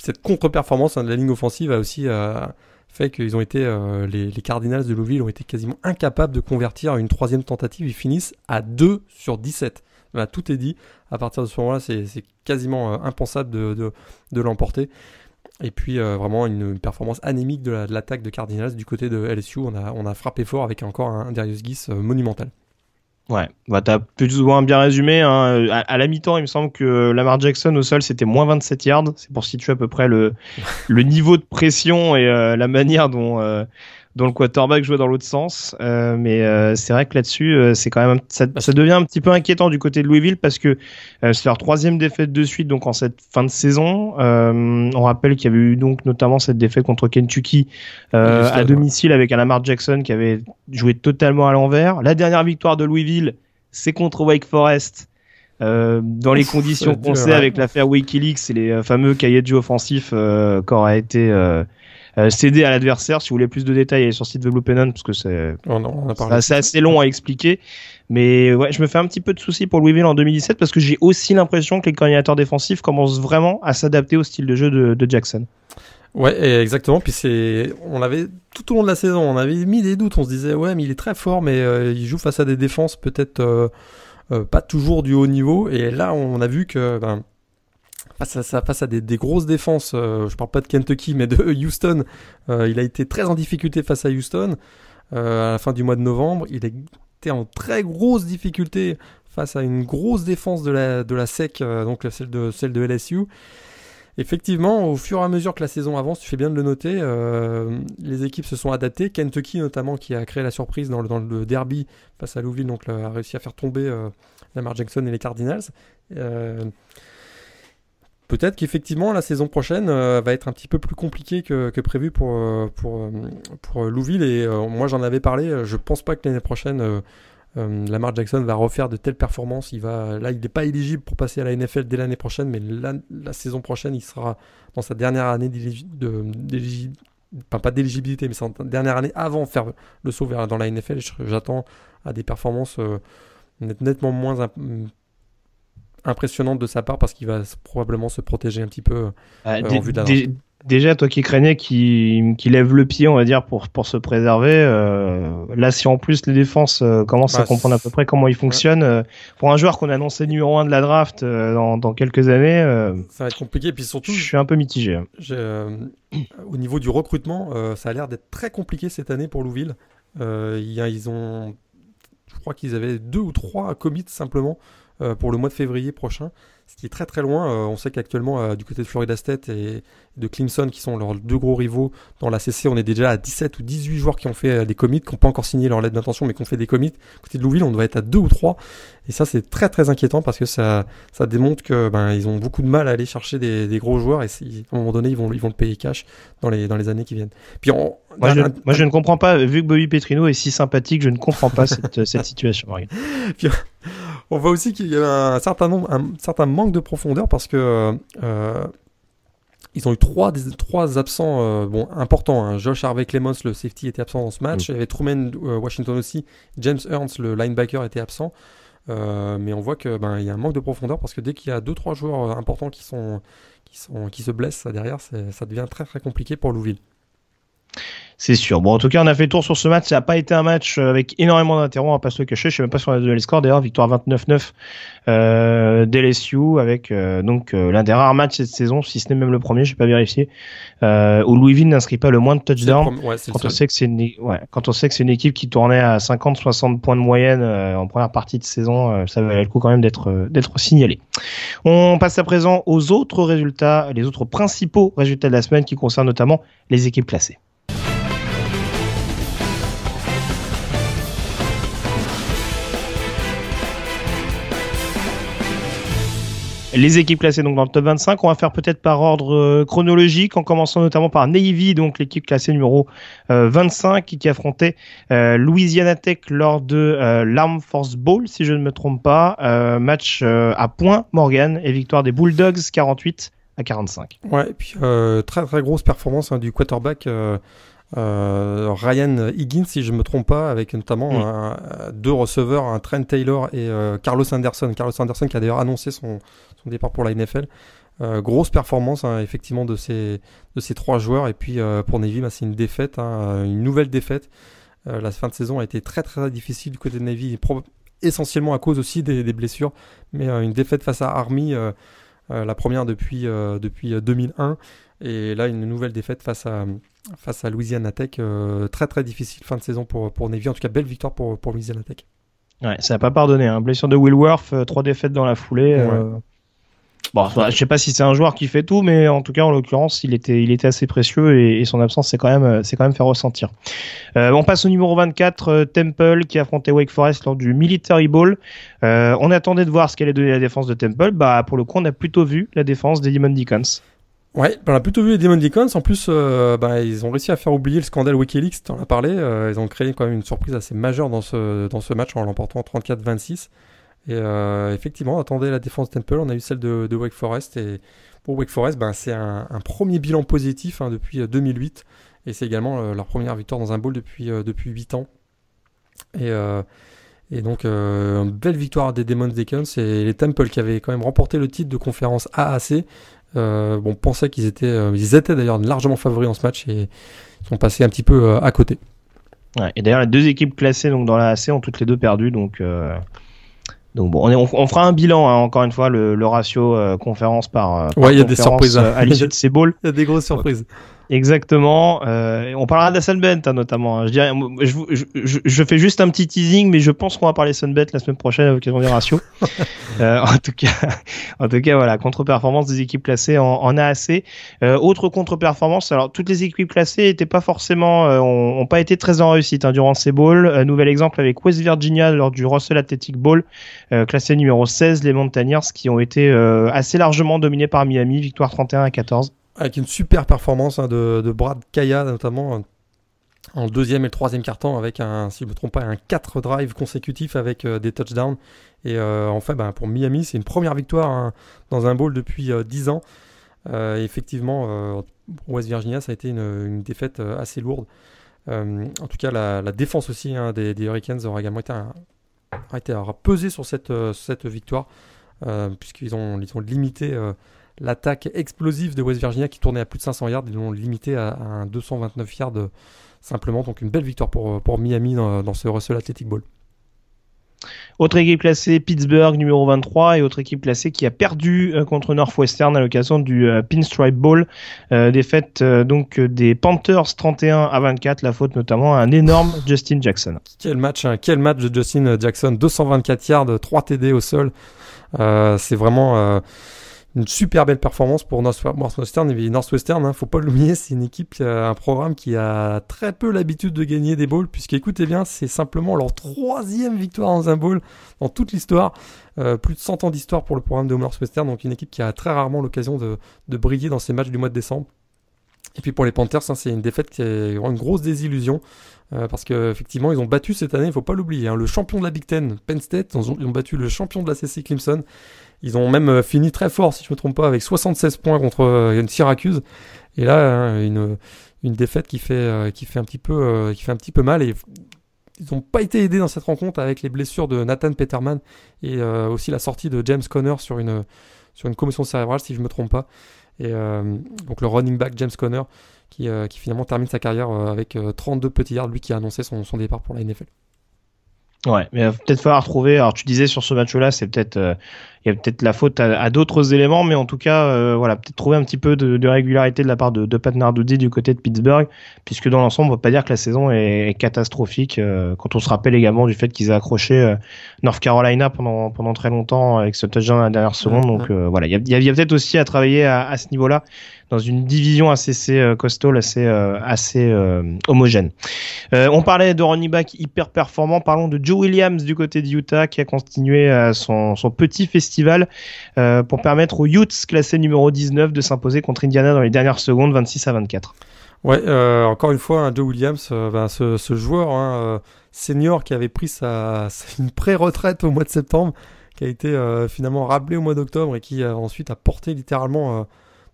cette contre-performance hein, de la ligne offensive a aussi euh, fait qu'ils ont été, euh, les, Cardinals de Louisville ont été quasiment incapables de convertir une troisième tentative. Ils finissent à 2 sur 17. Tout est dit. À partir de ce moment-là, c'est quasiment impensable de, de l'emporter. Et puis euh, vraiment une, performance anémique de l'attaque de, Cardinals du côté de LSU. On a, frappé fort avec encore un, Darius Guiss euh, monumental. Ouais, bah t'as plus ou moins bien résumé. Hein. À, la mi-temps, il me semble que Lamar Jackson au sol c'était moins 27 yards. C'est pour situer à peu près le, niveau de pression et euh, la manière dont dont le quarterback jouait dans l'autre sens. Euh, mais euh, c'est vrai que là-dessus, euh, c'est quand même ça, ça, devient un petit peu inquiétant du côté de Louisville parce que c'est leur troisième défaite de suite donc en cette fin de saison. on rappelle qu'il y avait eu donc notamment cette défaite contre Kentucky à domicile avec un Lamar Jackson qui avait joué totalement à l'envers. La dernière victoire de Louisville, c'est contre Wake Forest. dans les conditions qu'on sait avec l'affaire WikiLeaks et les fameux cahiers de jeu offensifs euh, qu'aurait été euh, céder à l'adversaire. Si vous voulez plus de détails, allez sur le site de Blue Pennon parce que c'est oh assez long à expliquer. Mais ouais, je me fais un petit peu de soucis pour Louisville en 2017 parce que j'ai aussi l'impression que les coordinateurs défensifs commencent vraiment à s'adapter au style de jeu de, Jackson. Ouais, exactement. Puis c'est, on avait tout au long de la saison, on avait mis des doutes. On se disait ouais, mais il est très fort, mais euh, il joue face à des défenses peut-être euh, pas toujours du haut niveau. Et là, on a vu que ben, face à, des, grosses défenses, euh, je parle pas de Kentucky, mais de Houston, euh, il a été très en difficulté face à Houston euh, à la fin du mois de novembre. Il était en très grosse difficulté face à une grosse défense de la, SEC, donc celle de, LSU. Effectivement, au fur et à mesure que la saison avance, tu fais bien de le noter, les équipes se sont adaptées. Kentucky notamment, qui a créé la surprise dans le, derby face à Louisville, donc a réussi à faire tomber Lamar Jackson et les Cardinals. Peut-être qu'effectivement la saison prochaine euh, va être un petit peu plus compliquée que, prévu pour, euh, pour, euh, pour Louville. Et moi j'en avais parlé, je pense pas que l'année prochaine Lamar Jackson va refaire de telles performances. Il va, là il n'est pas éligible pour passer à la NFL dès l'année prochaine, mais la, saison prochaine il sera dans sa dernière année d'éligibilité. Enfin, pas d'éligibilité, mais sa dernière année avant de faire le saut dans la NFL. J'attends à des performances nettement moins impressionnante de sa part parce qu'il va probablement se protéger un petit peu euh, en vue de Déjà, toi qui craignais qu'il lève le pied, on va dire, pour, pour se préserver, euh, là, si en plus les défenses euh, commencent à bah, comprendre à peu près comment ils fonctionnent, pour un joueur qu'on a annoncé numéro 1 de la draft dans, dans, quelques années, ça va être compliqué. Puis surtout, je suis un peu mitigé. Hein. au niveau du recrutement, ça a l'air d'être très compliqué cette année pour Louville. ils ont, je crois qu'ils avaient deux ou trois commits simplement euh, pour le mois de février prochain, ce qui est très très loin. Euh, on sait qu'actuellement, euh, du côté de Florida State et de Clemson, qui sont leurs deux gros rivaux dans la CC, on est déjà à 17 ou 18 joueurs qui ont fait des commits, qui n'ont pas encore signé leur lettre d'intention, mais qui ont fait des commits. Côté de Louisville, on doit être à deux ou trois. Et ça, c'est très très inquiétant parce que ça, ça démontre que ben, ils ont beaucoup de mal à aller chercher des, gros joueurs et à un moment donné, ils vont, ils vont le payer cash dans les, dans les années qui viennent. Puis moi, je, moi, je, ne comprends pas, vu que Bobby Petrino est si sympathique, je ne comprends pas cette, cette situation. Puis, on voit aussi qu'il y a un certain nombre, un certain manque de profondeur parce que euh, ils ont eu trois, trois absents euh, bon, importants. Hein. Josh Harvey Clemens, le safety, était absent dans ce match. Mm. Il y avait Truman euh, Washington aussi. James Ernst, le linebacker, était absent. mais on voit qu'il ben, y a un manque de profondeur parce que dès qu'il y a deux trois joueurs importants qui sont qui sont qui se blessent derrière, ça devient très très compliqué pour Louville. C'est sûr. Bon, en tout cas, on a fait tour sur ce match. Ça n'a pas été un match euh, avec énormément d'intérêt, on va pas se le cacher. Je sais même pas sur la les scores. D'ailleurs, victoire 29-9 euh, d'LSU avec euh, donc euh, l'un des rares matchs cette saison, si ce n'est même le premier, j'ai pas vérifié, euh, où Louisville n'inscrit pas le moins de touchdowns. Ouais, quand on sait que c'est une, ouais, quand on sait que c'est une équipe qui tournait à 50-60 points de moyenne en première partie de saison, ça valait le coup quand même d'être d'être signalé. On passe à présent aux autres résultats, les autres principaux résultats de la semaine qui concernent notamment les équipes classées. Les équipes classées donc dans le top 25, on va faire peut-être par ordre euh, chronologique, en commençant notamment par Navy, donc l'équipe classée numéro 25, euh, qui affrontait euh, Louisiana Tech lors de l'Arm Force Bowl, si je ne me trompe pas. match à points, Morgan, et victoire des Bulldogs 48 à 45. Ouais, et puis très très grosse performance hein, du quarterback. Euh, Ryan Higgins, si je me trompe pas, avec notamment mm. deux receveurs, un Trent Taylor et Carlos Anderson. Carlos Anderson qui a d'ailleurs annoncé son, son départ pour la NFL. Euh, grosse performance hein, effectivement de ces, de ces trois joueurs. Et puis euh, pour Navy, bah, c'est une défaite, hein, une nouvelle défaite. Euh, la fin de saison a été très très difficile du côté de Navy, essentiellement à cause aussi des, blessures. Mais une défaite face à Army, la première depuis, depuis 2001. Et là, une nouvelle défaite face à, face à Louisiana Tech. très très difficile fin de saison pour, pour Navy. En tout cas, belle victoire pour, pour Louisiana Tech. Ouais, ça n'a pas pardonné. Hein. Blessure de Willworth, trois défaites dans la foulée. Bon, je sais pas si c'est un joueur qui fait tout, mais en tout cas, en l'occurrence, il était, il était assez précieux et, son absence, c'est quand même, c'est quand même fait ressentir. Euh, on passe au numéro 24, euh, Temple, qui affrontait Wake Forest lors du Military Bowl. Euh, on attendait de voir ce qu'allait donner la défense de Temple. Bah, pour le coup, on a plutôt vu la défense des Demon Deacons. Ouais, on a plutôt vu les Demon Deacons. En plus, euh, bah, ils ont réussi à faire oublier le scandale Wikileaks, t'en as parlé. ils ont créé quand même une surprise assez majeure dans ce, dans ce match en l'emportant 34-26. Et euh, effectivement, attendez la défense Temple, on a eu celle de, Wake Forest. Et pour Wake Forest, ben, c'est un, premier bilan positif hein, depuis 2008. Euh, et c'est également euh, leur première victoire dans un bowl depuis, depuis 8 ans. Et, et donc, une belle victoire des Demons Deacons et les Temple qui avaient quand même remporté le titre de conférence AAC. bon, pensait qu'ils étaient, ils étaient d'ailleurs largement favoris en ce match et ils sont passés un petit peu à côté. Et d'ailleurs, les deux équipes classées donc dans la AC ont toutes les deux perdu, donc donc bon, on, on, fera un bilan, hein, encore une fois, le, le ratio euh, conférence par, euh, ouais, il y a des surprises euh, à l'issue de ces. Il y a des grosses surprises. Exactement. Euh, on parlera de la Sunbet hein, notamment. Hein. Je, dirais, je, je, je, fais juste un petit teasing, mais je pense qu'on va parler Sunbet la semaine prochaine à l'occasion des ratios. euh, en tout cas, en tout cas, voilà, contre-performance des équipes classées en, en AAC. Euh, autre contre-performance. Alors, toutes les équipes classées étaient pas forcément, euh, ont, pas été très en réussite hein, durant ces bowls. Euh, nouvel exemple avec West Virginia lors du Russell Athletic Bowl, euh, classé numéro 16, les Mountaineers qui ont été assez largement dominés par Miami, victoire 31 à 14 avec une super performance hein, de, Brad Kaya notamment en deuxième et le troisième carton avec un, si je ne me trompe pas, un 4 drives consécutifs avec euh, des touchdowns. Et euh, en fait, ben, pour Miami, c'est une première victoire hein, dans un bowl depuis 10 euh, ans. effectivement, pour West Virginia, ça a été une, défaite assez lourde. en tout cas, la, défense aussi hein, des, Hurricanes aura également été, pesé sur cette, victoire, puisqu'ils ont, ils ont limité l'attaque explosive de West Virginia qui tournait à plus de 500 yards. Ils l'ont limité à, un 229 yards euh, simplement. Donc une belle victoire pour, euh, pour Miami dans, ce Russell Athletic Bowl. Autre équipe classée, Pittsburgh numéro 23 et autre équipe classée qui a perdu euh, contre Northwestern à l'occasion du Pinstripe Bowl. défaite donc des Panthers 31 à 24, la faute notamment à un énorme Justin Jackson. Quel match, hein, quel match de Justin Jackson, 224 yards, 3 TD au sol. c'est vraiment une super belle performance pour Northwestern. Et Northwestern, hein, faut pas l'oublier, c'est une équipe, un programme qui a très peu l'habitude de gagner des bowls, puisqu'écoutez bien, c'est simplement leur troisième victoire dans un bowl dans toute l'histoire. Euh, plus de 100 ans d'histoire pour le programme de Northwestern, donc une équipe qui a très rarement l'occasion de, briller dans ces matchs du mois de décembre. Et puis pour les Panthers, hein, c'est une défaite qui est une grosse désillusion. Euh, parce qu'effectivement, ils ont battu cette année, il ne faut pas l'oublier, hein, le champion de la Big Ten, Penn State, ils ont, ils ont, battu le champion de la CC Clemson. Ils ont même euh, fini très fort, si je ne me trompe pas, avec 76 points contre euh, une Syracuse. Et là, hein, une, une défaite qui fait, euh, qui, fait un petit peu, qui fait un petit peu mal. Et ils n'ont pas été aidés dans cette rencontre avec les blessures de Nathan Peterman et aussi la sortie de James Conner sur une, sur une commotion cérébrale, si je ne me trompe pas. Et donc le running back James Conner qui, qui finalement termine sa carrière avec 32 petits yards, lui qui a annoncé son, son départ pour la NFL. Ouais, mais peut-être falloir trouver. Alors tu disais sur ce match-là, c'est peut-être euh, il y a peut-être la faute à, d'autres éléments, mais en tout cas, euh, voilà, peut-être trouver un petit peu de, régularité de la part de, de Pat Narduzzi du côté de Pittsburgh, puisque dans l'ensemble, on peut pas dire que la saison est, catastrophique. Euh, quand on se rappelle également du fait qu'ils aient accroché North Carolina pendant pendant très longtemps avec ce touchdown à la dernière seconde. Donc voilà, il y a, y a peut-être aussi à travailler à, à ce niveau-là dans une division assez euh, costaud, assez, euh, assez euh, homogène. on parlait de running back hyper performant. Parlons de Joe Williams du côté de Utah qui a continué son, son petit festival pour permettre aux Utes classés numéro 19 de s'imposer contre Indiana dans les dernières secondes, 26 à 24. Ouais, encore une fois, hein, Joe Williams, ben, ce, joueur hein, senior qui avait pris sa, une pré-retraite au mois de septembre, qui a été finalement rappelé au mois d'octobre et qui ensuite a porté littéralement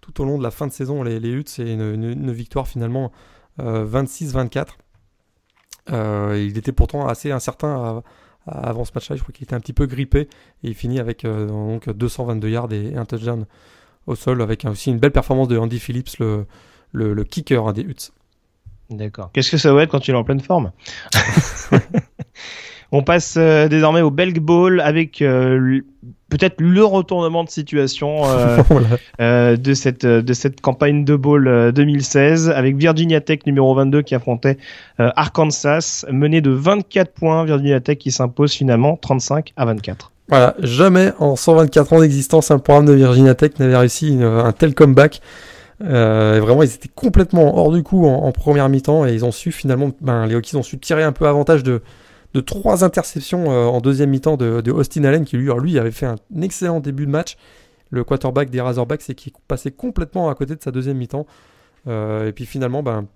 tout au long de la fin de saison, les, les Huts, c'est une, victoire finalement 26-24. Euh, euh, il était pourtant assez incertain avant ce match-là. Je crois qu'il était un petit peu grippé. Et il finit avec euh, donc 222 yards et, un touchdown au sol, avec aussi une belle performance de Andy Phillips, le, le, kicker des Huts. D'accord. Qu'est-ce que ça va être quand il est en pleine forme On passe désormais au Belg Bowl avec peut-être le retournement de situation euh, euh, de cette de cette campagne de bowl 2016 euh, avec Virginia Tech numéro 22 qui affrontait Arkansas mené de 24 points Virginia Tech qui s'impose finalement 35 à 24. Voilà, jamais en 124 ans d'existence un programme de Virginia Tech n'avait réussi un tel comeback. vraiment, ils étaient complètement hors du coup en, première mi-temps et ils ont su finalement, ben, les Hokies ont su tirer un peu avantage de, de trois interceptions euh, en deuxième mi-temps de, Austin Allen, qui lui, lui avait fait un excellent début de match. Le quarterback des Razorbacks, c'est qui passait complètement à côté de sa deuxième mi-temps. Euh, et puis finalement, ben,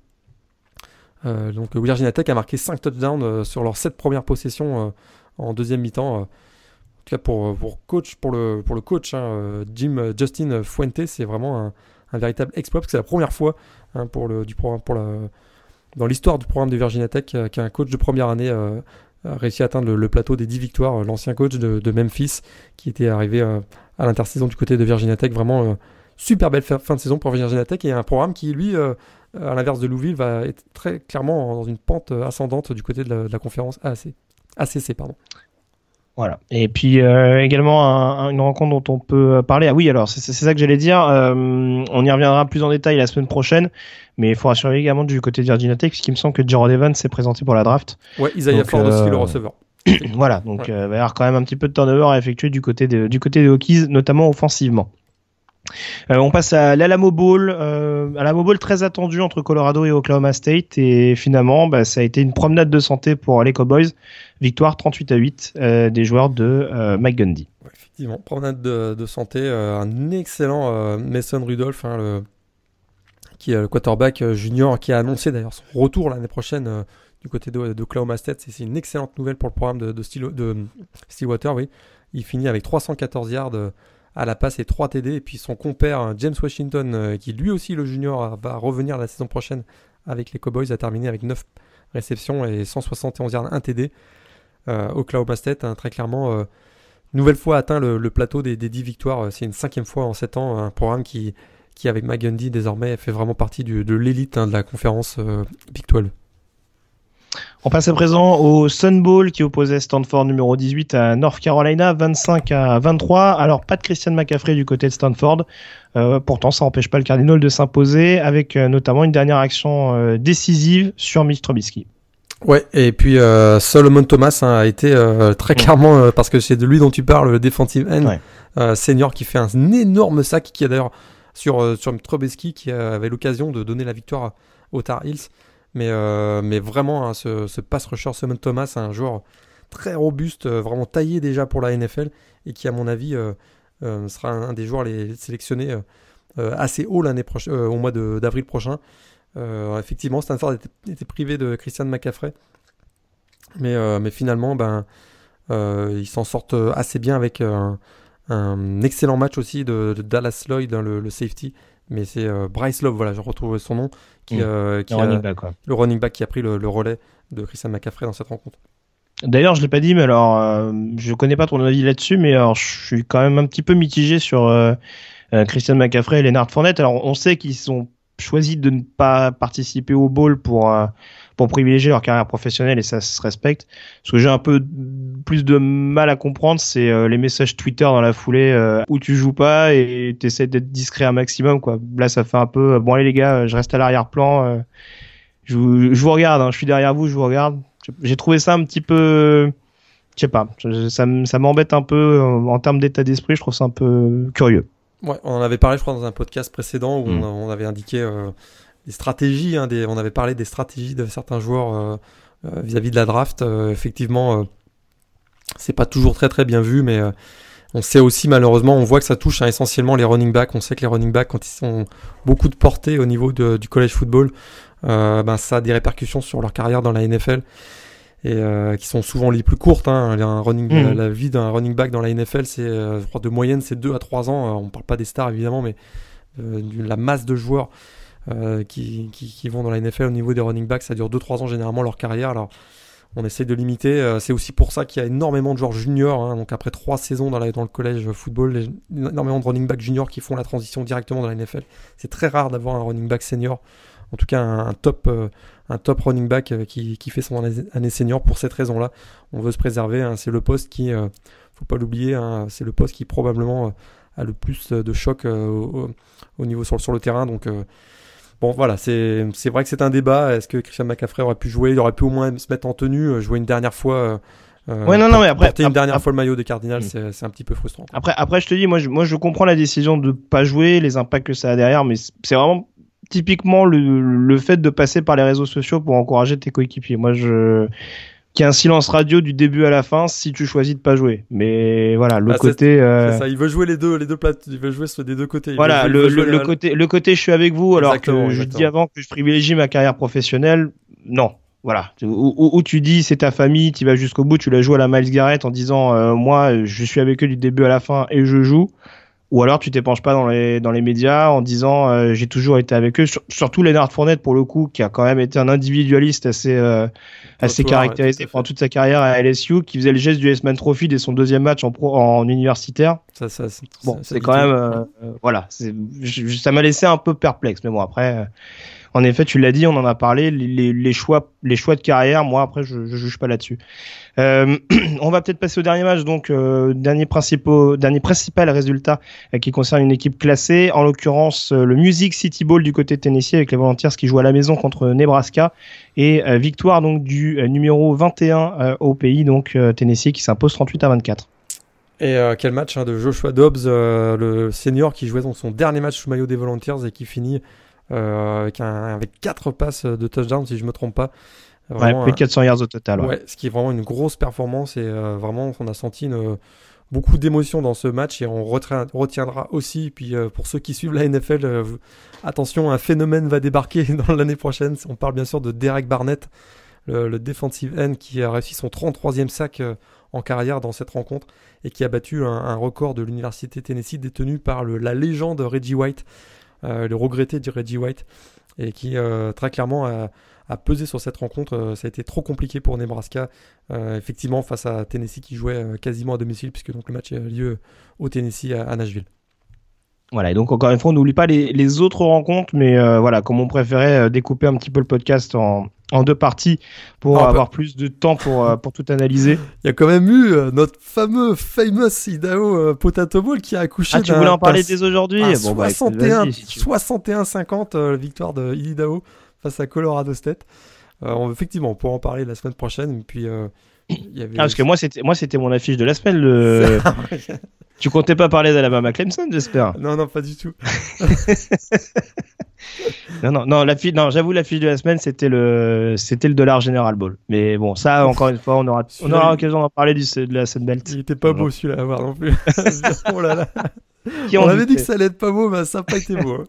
euh, donc Virginia Tech a marqué 5 touchdowns sur leurs 7 premières possessions en deuxième mi-temps. en tout cas pour, pour, coach, pour, le, pour le coach, hein, Jim Justin Fuente, c'est vraiment un, véritable exploit, parce que c'est la première fois hein, pour le, du programme, pour dans l'histoire du programme de Virginia Tech qu'un coach de première année a réussi à atteindre le, plateau des 10 victoires. Euh, l'ancien coach de, Memphis, qui était arrivé euh, à l'intersaison du côté de Virginia Tech, vraiment euh, super belle fin de saison pour Virginia Tech et un programme qui, lui, à l'inverse de Louisville, va être très clairement dans une pente ascendante du côté de la, conférence. ACC. Pardon. Voilà. Et puis également une rencontre dont on peut parler. Ah oui, alors c'est ça que j'allais dire. on y reviendra plus en détail la semaine prochaine. Mais il faudra surveiller également du côté de Virginia Tech, puisqu'il me semble que Jared Evans s'est présenté pour la draft. Ouais, Isaiah Ford aussi, le euh, receveur. voilà, donc euh, il va y avoir quand même un petit peu de turnover à effectuer du côté, du côté des Hokies, notamment offensivement. Euh, on passe à l'Alamo Bowl, euh, Alamo Bowl très attendu entre Colorado et Oklahoma State et finalement bah, ça a été une promenade de santé pour les Cowboys, victoire 38 à 8 des joueurs de Mike Gundy. effectivement, promenade de, santé, un excellent Mason Rudolph, hein, le qui est le quarterback euh, junior, qui a annoncé d'ailleurs son retour l'année prochaine euh, du côté de, de Oklahoma. C'est une excellente nouvelle pour le programme de, de, Stillwater. Oui. Il finit avec 314 yards euh, à la passe et 3 TD. Et puis son compère James Washington, qui lui aussi le junior, va revenir la saison prochaine avec les Cowboys, a terminé avec 9 réceptions et 171 yards, 1 TD. Oklahoma State, hein, très clairement, nouvelle fois atteint le, plateau des, des, 10 victoires. C'est une cinquième fois en 7 ans, un programme qui qui avec Magundy désormais fait vraiment partie de l'élite hein, de la conférence euh, Big 12. On passe à présent au Sun Bowl qui opposait Stanford numéro 18 à North Carolina 25 à 23. Alors pas de Christian McCaffrey du côté de Stanford. Euh, pourtant ça n'empêche pas le Cardinal de s'imposer avec euh, notamment une dernière action décisive sur Mitch Trubisky. Ouais, et puis Solomon Thomas hein, a été très clairement, parce que c'est de lui dont tu parles, le defensive end senior qui fait un énorme sac, qui a d'ailleurs sur, euh, sur qui avait l'occasion de donner la victoire au Tar Heels. Mais, euh, vraiment, hein, ce, ce, pass rusher Simon Thomas, un joueur très robuste, euh, vraiment taillé déjà pour la NFL et qui, à mon avis, sera un, des joueurs les sélectionnés assez haut l'année prochaine, au mois d'avril prochain. effectivement, Stanford était, privé de Christian McCaffrey. Mais, finalement, ben, ils s'en sortent assez bien avec un excellent match aussi de, Dallas Lloyd, hein, le, safety. Mais c'est euh, Bryce Love, voilà, je retrouve son nom, qui, mm. euh, le, running back, le, running back, qui a pris le, relais de Christian McCaffrey dans cette rencontre. D'ailleurs, je l'ai pas dit, mais alors, euh, je connais pas ton avis là-dessus, mais alors, je suis quand même un petit peu mitigé sur Christian McCaffrey et Leonard Fournette. Alors on sait qu'ils sont choisis de ne pas participer au bowl pour pour privilégier leur carrière professionnelle et ça se respecte. Ce que j'ai un peu plus de mal à comprendre, c'est euh, les messages Twitter dans la foulée euh, où tu joues pas et tu essaies d'être discret un maximum quoi. Là ça fait un peu bon allez les gars, je reste à l'arrière-plan, euh, je, vous, je vous regarde, hein, je suis derrière vous, je vous regarde. J'ai trouvé ça un petit peu je sais pas, ça, ça m'embête un peu en termes d'état d'esprit, je trouve ça un peu curieux. Ouais, on en avait parlé, je crois, dans un podcast précédent où on, mm. avait indiqué des stratégies. Hein, des, on avait parlé des stratégies de certains joueurs euh, euh, vis-à-vis de la draft. Euh, effectivement, c'est pas toujours très très bien vu, mais on sait aussi malheureusement, on voit que ça touche hein, essentiellement les running backs. On sait que les running backs, quand ils sont beaucoup de portée au niveau du college football, ben ça a des répercussions sur leur carrière dans la NFL et qui sont souvent les plus courtes. Hein. Un running, mmh. la, vie d'un running back dans la NFL, c'est de moyenne, c'est 2 à 3 ans. on parle pas des stars évidemment, mais la masse de joueurs euh, qui, qui, vont dans la NFL au niveau des running backs. Ça dure 2-3 ans généralement leur carrière. Alors on essaie de limiter. Euh, c'est aussi pour ça qu'il y a énormément de joueurs juniors. Hein. donc après 3 saisons dans, dans le collège football, énormément de running backs juniors qui font la transition directement dans la NFL. C'est très rare d'avoir un running back senior. En tout cas, un, top, euh, un top running back qui, qui, fait son année, senior pour cette raison-là. On veut se préserver. Hein. c'est le poste qui, faut pas l'oublier, hein. c'est le poste qui probablement a le plus de choc au, au, niveau sur, sur le terrain. Donc Bon, voilà, c'est vrai que c'est un débat. Est-ce que Christian McCaffrey aurait pu jouer? Il aurait pu au moins se mettre en tenue, euh, jouer une dernière fois. Euh, euh, ouais, non, non, mais après. Porter une dernière fois le maillot des Cardinals, hmm. c'est un petit peu frustrant. Après, après, je te dis, moi, je, moi, je comprends la décision de pas jouer, les impacts que ça a derrière, mais c'est vraiment typiquement le, le fait de passer par les réseaux sociaux pour encourager tes coéquipiers. Moi, je, qui a un silence radio du début à la fin si tu choisis de pas jouer. Mais voilà, le ah, côté. Euh... Ça, il veut jouer les deux, les deux plates. Il veut jouer sur des deux côtés. voilà, le, le, côté, le côté, je suis avec vous. Alors que je dis avant que je privilégie ma carrière professionnelle. Non, voilà. Où, tu dis c'est ta famille, tu vas jusqu'au bout, tu la joues à la Miles Garrett en disant euh, moi je suis avec eux du début à la fin et je joue. Ou alors tu t'épanches pas dans les dans les médias en disant euh, j'ai toujours été avec eux. surtout Lennart Fournette pour le coup qui a quand même été un individualiste assez euh, assez caractérisé pendant toute sa carrière à LSU, qui faisait le geste du S-Man Trophy dès son deuxième match en pro en universitaire. Ça, ça, bon, c'est quand même euh, voilà, ça m'a laissé un peu perplexe. Mais bon après en effet, tu l'as dit, on en a parlé, les, choix, les choix de carrière. Moi, après, je, je juge pas là-dessus. Euh, on va peut-être passer au dernier match, donc euh, dernier principal, dernier principal résultat euh, qui concerne une équipe classée, en l'occurrence le Music City Bowl du côté de Tennessee avec les Volunteers qui jouent à la maison contre Nebraska et victoire donc du numéro 21 au pays, donc Tennessee qui s'impose 38 à 24. Et quel match hein, de Joshua Dobbs, le senior qui jouait dans son dernier match sous maillot des Volunteers et qui finit avec, un, avec 4 passes de touchdown, si je me trompe pas. Vraiment, plus de 400 yards au total. Ouais. ce qui est vraiment une grosse performance et euh, vraiment on a senti une, beaucoup d'émotions dans ce match et on retiendra aussi. Puis euh, pour ceux qui suivent la NFL, attention, un phénomène va débarquer dans l'année prochaine. On parle bien sûr de Derek Barnett, le, defensive end qui a réussi son 33e sac en carrière dans cette rencontre et qui a battu un, record de l'université Tennessee détenu par le, la légende Reggie White. Euh, le regretté Reggie White, et qui euh, très clairement a, pesé sur cette rencontre. Euh, ça a été trop compliqué pour Nebraska, effectivement, face à Tennessee qui jouait quasiment à domicile, puisque donc le match a lieu au Tennessee à Nashville. Voilà, et donc encore une fois, on n'oublie pas les, les, autres rencontres, mais euh, voilà, comme on préférait euh, découper un petit peu le podcast en, en deux parties pour ah, avoir plus de temps pour, euh, pour tout analyser. Il y a quand même eu notre fameux famous Idaho Potato Bowl qui a accouché Ah, tu voulais en parler dès aujourd'hui bon, 61, bah, 61-50 victoire de Idaho face à Colorado State. effectivement, on pourra en parler la semaine prochaine, et puis ah, parce que moi c'était moi c'était mon affiche de la semaine. Le... tu comptais pas parler d'Alabama Clemson, j'espère. Non non pas du tout. non non non non j'avoue l'affiche de la semaine c'était le c'était le dollar General Ball. Mais bon ça encore une fois on aura on aura l'occasion d'en parler du, de la Belt Il était pas beau celui-là à voir non plus. oh là là. on avait dit que ça allait être pas beau mais ça n'a pas été beau. Hein.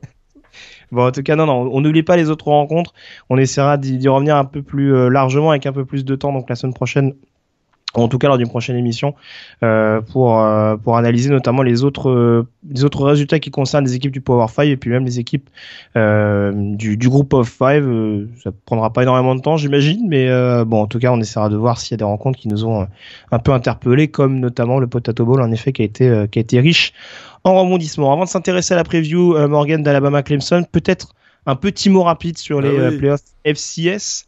Bon, en tout cas, non, non, on n'oublie pas les autres rencontres. On essaiera d'y revenir un peu plus euh, largement avec un peu plus de temps. Donc la semaine prochaine, en tout cas lors d'une prochaine émission euh, pour euh, pour analyser notamment les autres euh, les autres résultats qui concernent les équipes du Power 5 et puis même les équipes euh, du, du groupe of 5 ça prendra pas énormément de temps j'imagine mais bon en tout cas on essaiera de voir s'il y a des rencontres qui nous ont un peu interpellés comme notamment le Potato Bowl en effet qui a été qui a été riche en rebondissement avant de s'intéresser à la preview Morgan d'Alabama Clemson peut-être un petit mot rapide sur ah les playoffs FCS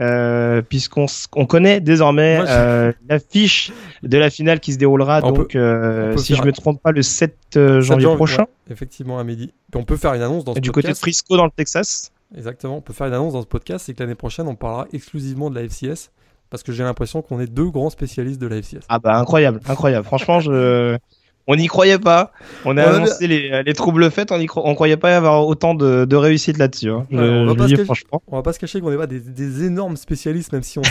euh, puisqu'on on connaît désormais euh, l'affiche de la finale qui se déroulera donc euh, si je me trompe pas le 7 euh, janvier, prochain. effectivement à midi. on peut faire une annonce dans ce du podcast. côté de Frisco dans le Texas. Exactement, on peut faire une annonce dans ce podcast, c'est que l'année prochaine on parlera exclusivement de la FCS parce que j'ai l'impression qu'on est deux grands spécialistes de la FCS. Ah bah incroyable, incroyable. Franchement, je on n'y croyait pas. On a annoncé les, les, troubles faits, on ne croyait pas avoir autant de, de réussite là-dessus. Hein. on, va pas se cacher, on va pas se cacher qu'on n'est pas des, des, énormes spécialistes, même si on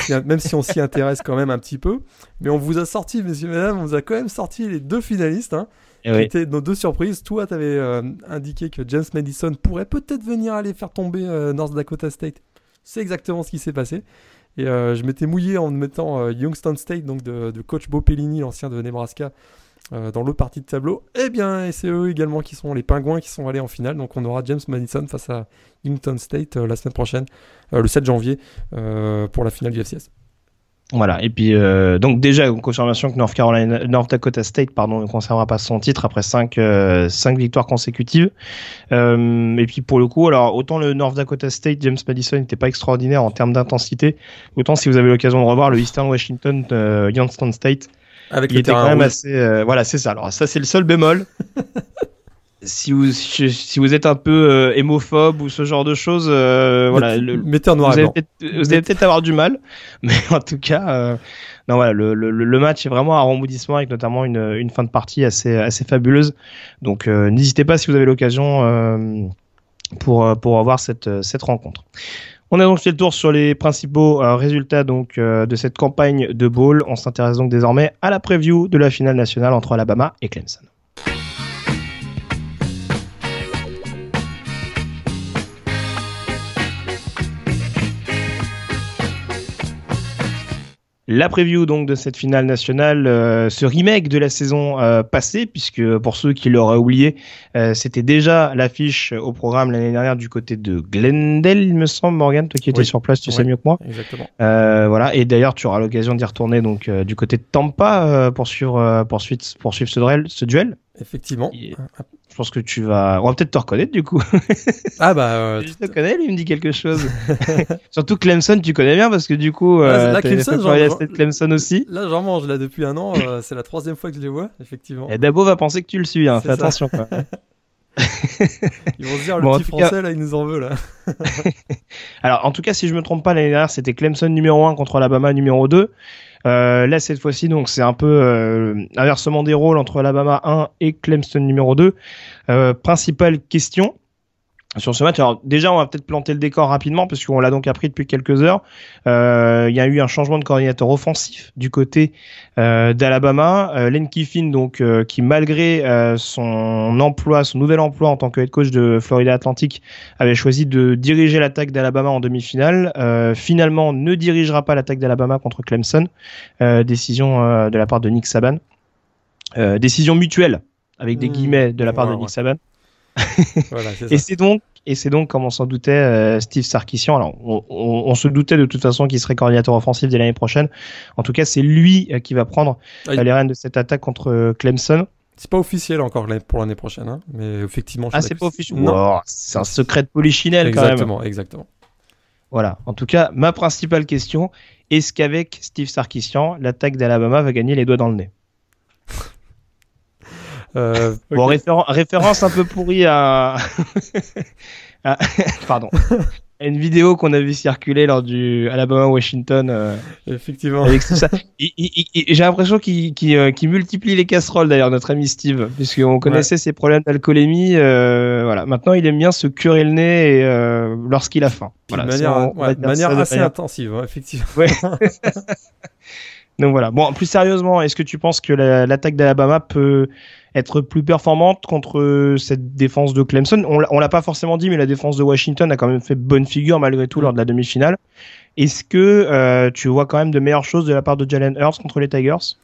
s'y, si intéresse quand même un petit peu. Mais on vous a sorti, messieurs, mesdames, on vous a quand même sorti les deux finalistes. Hein, eh qui étaient nos deux surprises. Toi, tu avais euh, indiqué que James Madison pourrait peut-être venir aller faire tomber euh, North Dakota State. C'est exactement ce qui s'est passé. Et euh, je m'étais mouillé en mettant Youngstown State, donc de, de coach Bo Pellini, l'ancien de Nebraska, euh, dans l'autre partie de tableau. Eh bien, c'est eux également qui sont les pingouins qui sont allés en finale. Donc on aura James Madison face à Newton State euh, la semaine prochaine, euh, le 7 janvier, pour la finale du FCS. Voilà, et puis donc déjà confirmation que North Carolina, North Dakota State pardon, ne conservera pas son titre après 5 cinq, victoires consécutives. et puis pour le coup, alors autant le North Dakota State, James Madison n'était pas extraordinaire en termes d'intensité, autant si vous avez l'occasion de revoir le Eastern Washington, Youngstown State, avec il était quand même assez. Euh, voilà, c'est ça. Alors ça, c'est le seul bémol. si vous si vous êtes un peu euh, hémophobe ou ce genre de choses, euh, voilà, le, mettez en noir vous, allez peut-être avoir du mal, mais en tout cas, non voilà, le, le, le, match est vraiment un remboudissement avec notamment une, une fin de partie assez assez fabuleuse. Donc n'hésitez pas si vous avez l'occasion pour pour avoir cette cette rencontre. On a donc fait le tour sur les principaux euh, résultats euh, de cette campagne de bowl. On s'intéresse donc désormais à la preview de la finale nationale entre Alabama et Clemson. La preview donc de cette finale nationale, euh, ce remake de la saison euh, passée, puisque pour ceux qui l'auraient oublié, euh, c'était déjà l'affiche au programme l'année dernière du côté de Glendale, il me semble, Morgan, toi qui étais sur place, tu sais mieux que moi. Exactement. voilà, et d'ailleurs tu auras l'occasion d'y retourner donc du côté de Tampa pour suivre, pour suivre, ce duel. Ce duel. Effectivement. Je pense que tu vas. On va peut-être te reconnaître du coup. ah bah. Euh, je te connais, lui il me dit quelque chose. Surtout Clemson, tu connais bien parce que du coup. Euh, là, Clemson, genre, Clemson aussi. Là, j'en mange là depuis un an. Euh, c'est la troisième fois que je les vois, effectivement. Et Dabo va penser que tu le suis. Hein, fais attention. Quoi. Ils vont se dire le petit français là, il nous en veut là. Alors en tout cas, si je me trompe pas, l'année dernière c'était Clemson numéro 1 contre Alabama numéro 2. Euh, là, cette fois-ci, donc c'est un peu euh, inversement des rôles entre Alabama 1 et Clemson numéro 2. Euh, principale question sur ce match. Alors déjà, on va peut-être planter le décor rapidement parce qu'on l'a donc appris depuis quelques heures. Euh, il y a eu un changement de coordinateur offensif du côté euh, d'Alabama. Euh, Len Kiffin, donc, euh, qui malgré euh, son emploi, son nouvel emploi en tant que head coach de Florida Atlantic, avait choisi de diriger l'attaque d'Alabama en demi-finale. finalement, ne dirigera pas l'attaque d'Alabama contre Clemson. décision de la part de Nick Saban. décision mutuelle avec des mmh. guillemets de la part de Nick Saban. et c'est donc et c'est donc, comme on s'en doutait, euh, Steve Sarkisian. Alors, on, se doutait de toute façon qu'il serait coordinateur offensif dès l'année prochaine. En tout cas, c'est lui euh, qui va prendre ah, euh, les rênes de cette attaque contre Clemson. C'est pas officiel encore pour l'année prochaine, hein, mais effectivement. ah, c'est pas officiel. c'est un secret de polichinelle quand même. Exactement, exactement. Voilà. En tout cas, ma principale question est-ce qu'avec Steve Sarkisian, l'attaque d'Alabama va gagner les doigts dans le nez? Euh, bon, référence un peu pourrie à, pardon, une vidéo qu'on a vu circuler lors du Alabama Washington. Euh, Effectivement. Avec tout ça. J'ai l'impression qu'il euh, multiplie les casseroles d'ailleurs notre ami Steve, puisqu'on connaissait ses problèmes d'alcoolémie. Euh, voilà. Maintenant, il aime bien se curer le nez euh, lorsqu'il a faim. Voilà, de manière, assez intensive, hein, effectivement. Ouais. Donc voilà. Bon, plus sérieusement, est-ce que tu penses que l'attaque d'Alabama peut être plus performante contre cette défense de Clemson? On, l'a pas forcément dit, mais la défense de Washington a quand même fait bonne figure malgré tout lors de la demi-finale. Est-ce que tu vois quand même de meilleures choses de la part de Jalen Hurts contre les Tigers?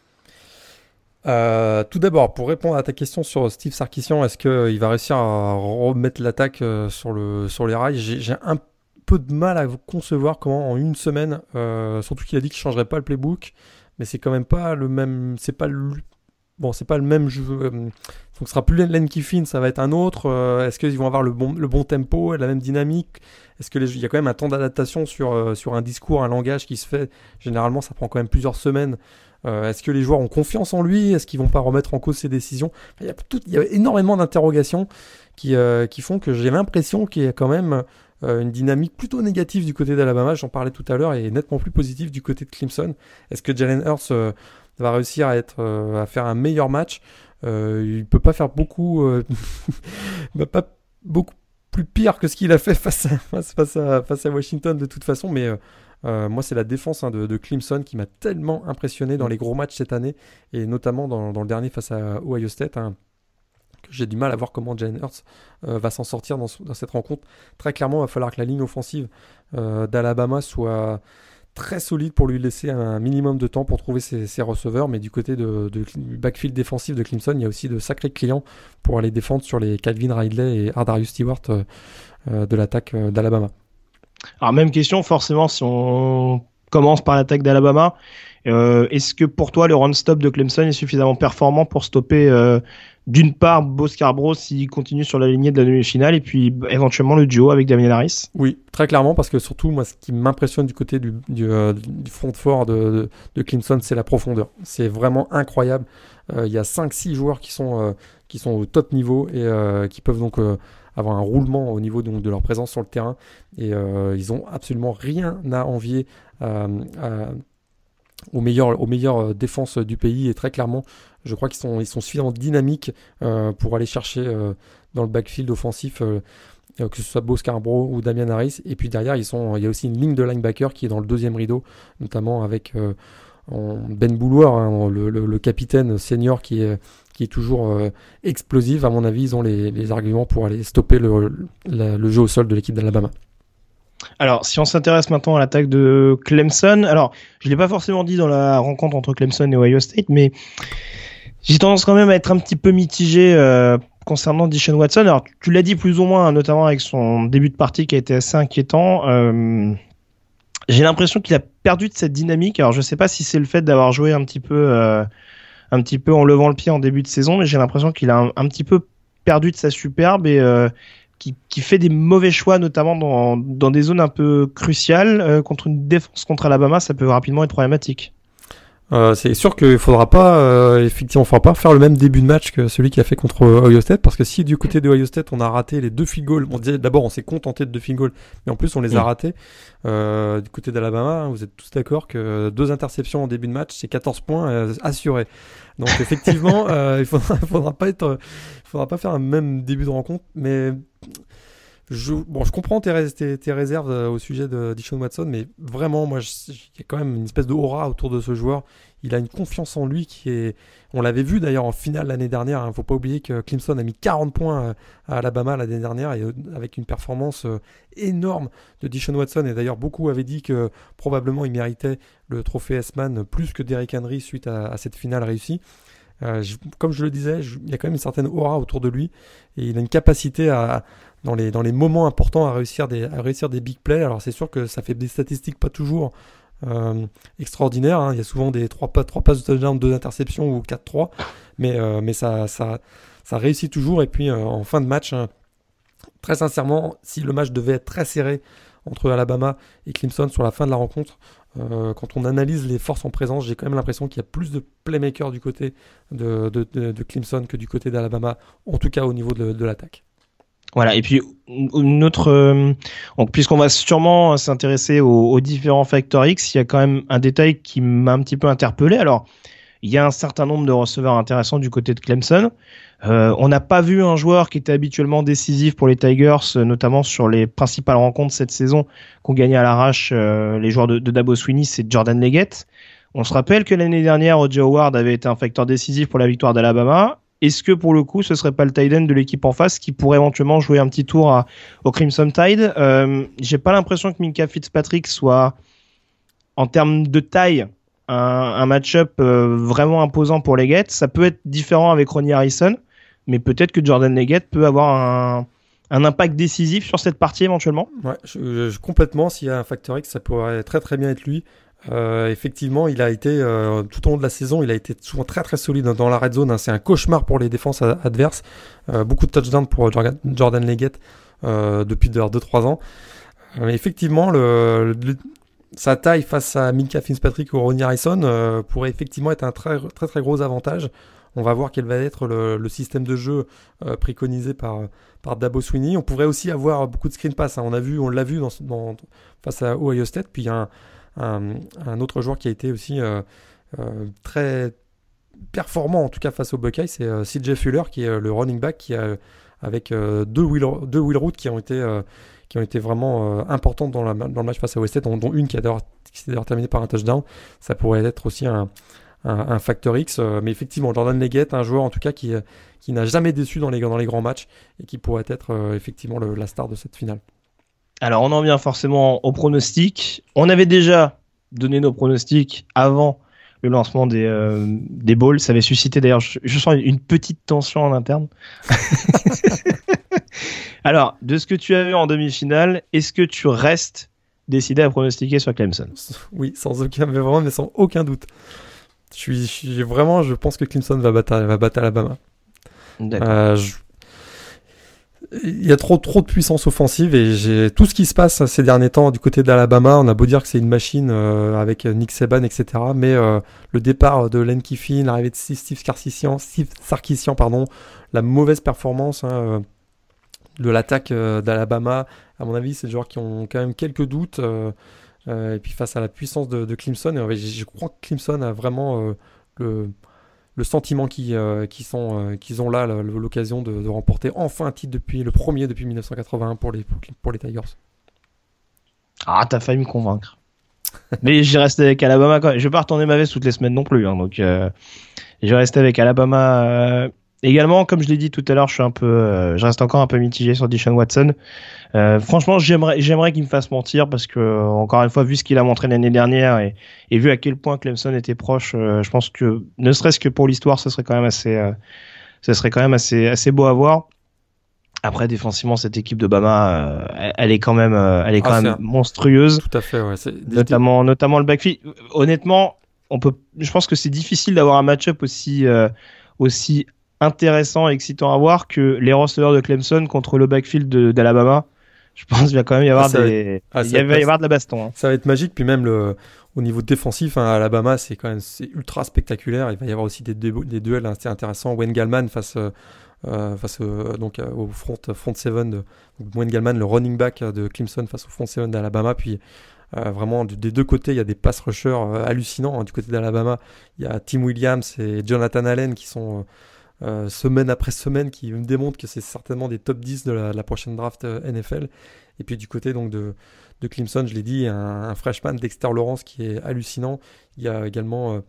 Euh, tout d'abord, pour répondre à ta question sur Steve Sarkisian, est-ce qu'il va réussir à remettre l'attaque euh, sur, le, sur les rails? J'ai un peu de mal à concevoir comment en une semaine, euh, surtout qu'il a dit qu'il changerait pas le playbook, mais c'est quand même pas le même, c'est pas le, bon, c'est pas le même jeu. donc ce sera plus Len Kiffin, ça va être un autre. Est-ce qu'ils vont avoir le bon, le bon tempo, la même dynamique? Est-ce que il y a quand même un temps d'adaptation sur sur un discours, un langage qui se fait Généralement, ça prend quand même plusieurs semaines. Euh, est-ce que les joueurs ont confiance en lui? Est-ce qu'ils vont pas remettre en cause ses décisions? Il y, a il y, a énormément d'interrogations qui, euh, qui, font que j'ai l'impression qu'il y a quand même euh, une dynamique plutôt négative du côté d'Alabama, j'en parlais tout à l'heure, et nettement plus positive du côté de Clemson. Est-ce que Jalen Hurts va réussir à, être, à faire un meilleur match? Il peut pas faire beaucoup, pas beaucoup plus pire que ce qu'il a fait face à, face, à, face à Washington de toute façon, mais euh, moi, c'est la défense hein, de, Clemson qui m'a tellement impressionné dans les gros matchs cette année, et notamment dans, le dernier face à Ohio State. Hein, j'ai du mal à voir comment Jalen Hurts euh, va s'en sortir dans, cette rencontre. Très clairement, il va falloir que la ligne offensive euh, d'Alabama soit très solide pour lui laisser un minimum de temps pour trouver ses, receveurs. Mais du côté de, du backfield défensif de Clemson, il y a aussi de sacrés clients pour aller défendre sur les Calvin Ridley et Ardarius Stewart de l'attaque d'Alabama. Alors même question, forcément, si on commence par l'attaque d'Alabama, euh, est-ce que pour toi le run-stop de Clemson est suffisamment performant pour stopper euh, d'une part Bo Scarborough s'il continue sur la lignée de la demi-finale et puis éventuellement le duo avec Damien Harris Oui, très clairement parce que surtout moi ce qui m'impressionne du côté du, euh, front fort de, de, Clemson c'est la profondeur. C'est vraiment incroyable. Il y a 5-6 joueurs qui sont, qui sont au top niveau et qui peuvent donc avoir un roulement au niveau de leur présence sur le terrain. Et euh, ils ont absolument rien à envier euh, aux meilleures, aux meilleures euh, défenses du pays. Et très clairement, je crois qu'ils sont, ils sont suffisamment dynamiques pour aller chercher dans le backfield offensif. que ce soit Bo Scarborough ou Damian Harris. Et puis derrière, ils sont, il y a aussi une ligne de linebacker qui est dans le deuxième rideau, notamment avec Ben Bouloir, hein, le, capitaine senior qui est, qui est toujours euh, explosive. À mon avis, ils ont les, arguments pour aller stopper le, jeu au sol de l'équipe d'Alabama. Alors, si on s'intéresse maintenant à l'attaque de Clemson, alors je l'ai pas forcément dit dans la rencontre entre Clemson et Ohio State, mais j'ai tendance quand même à être un petit peu mitigé euh, concernant Dishon Watson. Alors, tu l'as dit plus ou moins, notamment avec son début de partie qui a été assez inquiétant. Euh, j'ai l'impression qu'il a perdu de cette dynamique. Alors, je sais pas si c'est le fait d'avoir joué un petit peu un petit peu en levant le pied en début de saison, mais j'ai l'impression qu'il a un, petit peu perdu de sa superbe et euh, qui, fait des mauvais choix, notamment dans, des zones un peu cruciales. Euh, contre une défense contre Alabama, ça peut rapidement être problématique. Euh, c'est sûr qu'il faudra pas, euh, effectivement, faudra pas faire le même début de match que celui qu'il a fait contre Ohio State, parce que si du côté de Ohio State on a raté les deux field goals, bon, d'abord on s'est contenté de deux field goals, mais en plus on les a mm. ratés. Euh, du côté d'Alabama, hein, vous êtes tous d'accord que deux interceptions en début de match, c'est 14 points euh, assurés. Donc effectivement, il faudra, faudra pas être, faudra pas faire un même début de rencontre, mais je, bon, je comprends tes, tes, réserves euh, au sujet de Dishon Watson, mais vraiment, moi, il y a quand même une espèce de aura autour de ce joueur. Il a une confiance en lui qui est. On l'avait vu d'ailleurs en finale l'année dernière. Il hein. ne faut pas oublier que Clemson a mis 40 points euh, à Alabama l'année dernière et euh, avec une performance énorme de Dishon Watson. Et d'ailleurs, beaucoup avaient dit que probablement il méritait le trophée S-Man plus que Derrick Henry suite à, cette finale réussie. Comme je le disais, il y a quand même une certaine aura autour de lui et il a une capacité à, dans les, dans les moments importants à réussir des, à réussir des big plays. Alors c'est sûr que ça fait des statistiques pas toujours euh, extraordinaires. Hein. Il y a souvent des 3, 3 passes de touchdown, 2 interceptions ou 4-3. Mais, euh, mais ça, ça, ça réussit toujours. Et puis euh, en fin de match, très sincèrement, si le match devait être très serré entre Alabama et Clemson sur la fin de la rencontre, quand on analyse les forces en présence, j'ai quand même l'impression qu'il y a plus de playmakers du côté de, Clemson que du côté d'Alabama, en tout cas au niveau de, l'attaque. Voilà, et puis une autre, euh, puisqu'on va sûrement s'intéresser aux, différents facteurs X, il y a quand même un détail qui m'a un petit peu interpellé. Alors, il y a un certain nombre de receveurs intéressants du côté de Clemson. Euh, on n'a pas vu un joueur qui était habituellement décisif pour les Tigers, notamment sur les principales rencontres cette saison qu'ont gagné à l'arrache euh, les joueurs de, Dabo Sweeney, c'est Jordan Leggett. On se rappelle que l'année dernière, O.J. Howard avait été un facteur décisif pour la victoire d'Alabama. Est-ce que pour le coup, ce serait pas le tight de l'équipe en face qui pourrait éventuellement jouer un petit tour au Crimson Tide? Euh, J'ai pas l'impression que Minka Fitzpatrick soit en termes de taille, un, un match-up vraiment imposant pour Leggett. Ça peut être différent avec Ronnie Harrison, mais peut-être que Jordan Leggett peut avoir un, un impact décisif sur cette partie éventuellement Ouais, complètement. S'il y a un facteur X, ça pourrait très très bien être lui. Euh, effectivement, il a été euh, tout au long de la saison, il a été souvent très très solide dans la red zone. Hein. C'est un cauchemar pour les défenses adverses. Euh, beaucoup de touchdowns pour Jordan Leggett depuis 2-3 ans. Effectivement, le, sa taille face à Minka Fitzpatrick ou Ronnie Harrison pourrait effectivement être un très très très gros avantage. On va voir quel va être le, système de jeu préconisé par, par Dabo Sweeney. On pourrait aussi avoir beaucoup de screen pass. Hein. On a vu, on l'a vu face à Ohio State. Puis il y a un, autre joueur qui a été aussi euh, euh, très performant, en tout cas face au Buckeye, c'est euh, CJ Fuller, qui est le running back, qui a, avec deux wheel, deux wheel routes qui ont été qui ont été vraiment importantes dans, dans, le match face à West dont, dont une qui, s'est d'ailleurs terminée par un touchdown. Ça pourrait être aussi un, un, facteur X. mais effectivement, Jordan Leggett, un joueur en tout cas qui, qui n'a jamais déçu dans les, dans les grands matchs et qui pourrait être effectivement la star de cette finale. Alors on en vient forcément au pronostic. On avait déjà donné nos pronostics avant le lancement des, euh, des balls. Ça avait suscité d'ailleurs, je, sens une petite tension en interne. Alors, de ce que tu as vu en demi-finale, est-ce que tu restes décidé à pronostiquer sur Clemson? Oui, sans aucun, mais vraiment, mais sans aucun doute. Je suis, vraiment, je pense que Clemson va battre, va battre Alabama. Euh, je, il y a trop trop de puissance offensive et j'ai tout ce qui se passe ces derniers temps du côté d'Alabama. On a beau dire que c'est une machine euh, avec Nick Saban, etc. Mais euh, le départ de Len Kiffin, l'arrivée de Steve Sarkisian, pardon, la mauvaise performance hein, de l'attaque d'Alabama, à mon avis, c'est des joueurs qui ont quand même quelques doutes. et puis face à la puissance de, Clemson, je crois que Clemson a vraiment le sentiment qu'ils euh, euh, ont là, l'occasion de, remporter enfin un titre depuis le premier depuis 1981 pour les, Tigers. Ah, t'as failli me convaincre. Mais j'ai resté avec Alabama quand. Je vais pas retourner ma veste toutes les semaines non plus. Hein, donc, euh, je vais rester avec Alabama Également, comme je l'ai dit tout à l'heure, je suis un peu, euh, je reste encore un peu mitigé sur Dishon Watson. Euh, franchement, j'aimerais, j'aimerais qu'il me fasse mentir parce que, encore une fois, vu ce qu'il a montré l'année dernière et, et, vu à quel point Clemson était proche, euh, je pense que, ne serait-ce que pour l'histoire, ce serait quand même assez, euh, ce serait quand même assez, assez beau à voir. Après, défensivement, cette équipe de Bama, elle, est quand même, elle est quand ah, même monstrueuse. Tout à fait, ouais. Notamment, notamment le backfield. Honnêtement, on peut, je pense que c'est difficile d'avoir un match-up aussi, aussi intéressant et excitant à voir que les receveurs de Clemson contre le backfield d'Alabama. Je pense qu'il va quand même y avoir, ah, des... Ah, il va y avoir de la baston. Hein. Ça va être magique. Puis même le... au niveau défensif, hein, Alabama, c'est quand même ultra spectaculaire. Il va y avoir aussi des, des duels assez intéressants. Wayne Gallman face, euh, face euh, donc, euh, au front, front 7 de Wayne Gallman, le running back de Clemson face au front 7 d'Alabama. Puis vraiment, des deux côtés, il y a des pass rushers hallucinants. Hein. Du côté d'Alabama, il y a Tim Williams et Jonathan Allen qui sont euh, semaine après semaine qui me démontre que c'est certainement des top 10 de la, prochaine draft euh, NFL. Et puis du côté donc de, de Clemson, je l'ai dit, un, freshman Dexter Lawrence qui est hallucinant. Il y a également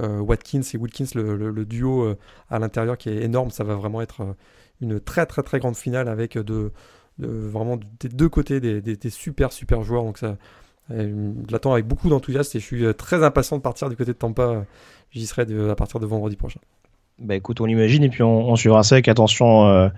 euh, Watkins et Wilkins, le, duo à l'intérieur qui est énorme. Ça va vraiment être une très très très grande finale avec de, vraiment des deux côtés des, super super joueurs. Donc ça, je l'attends avec beaucoup d'enthousiasme et je suis très impatient de partir du côté de Tampa. J'y serai à partir de vendredi prochain. Bah écoute, on l'imagine et puis on, on, suivra ça avec attention euh,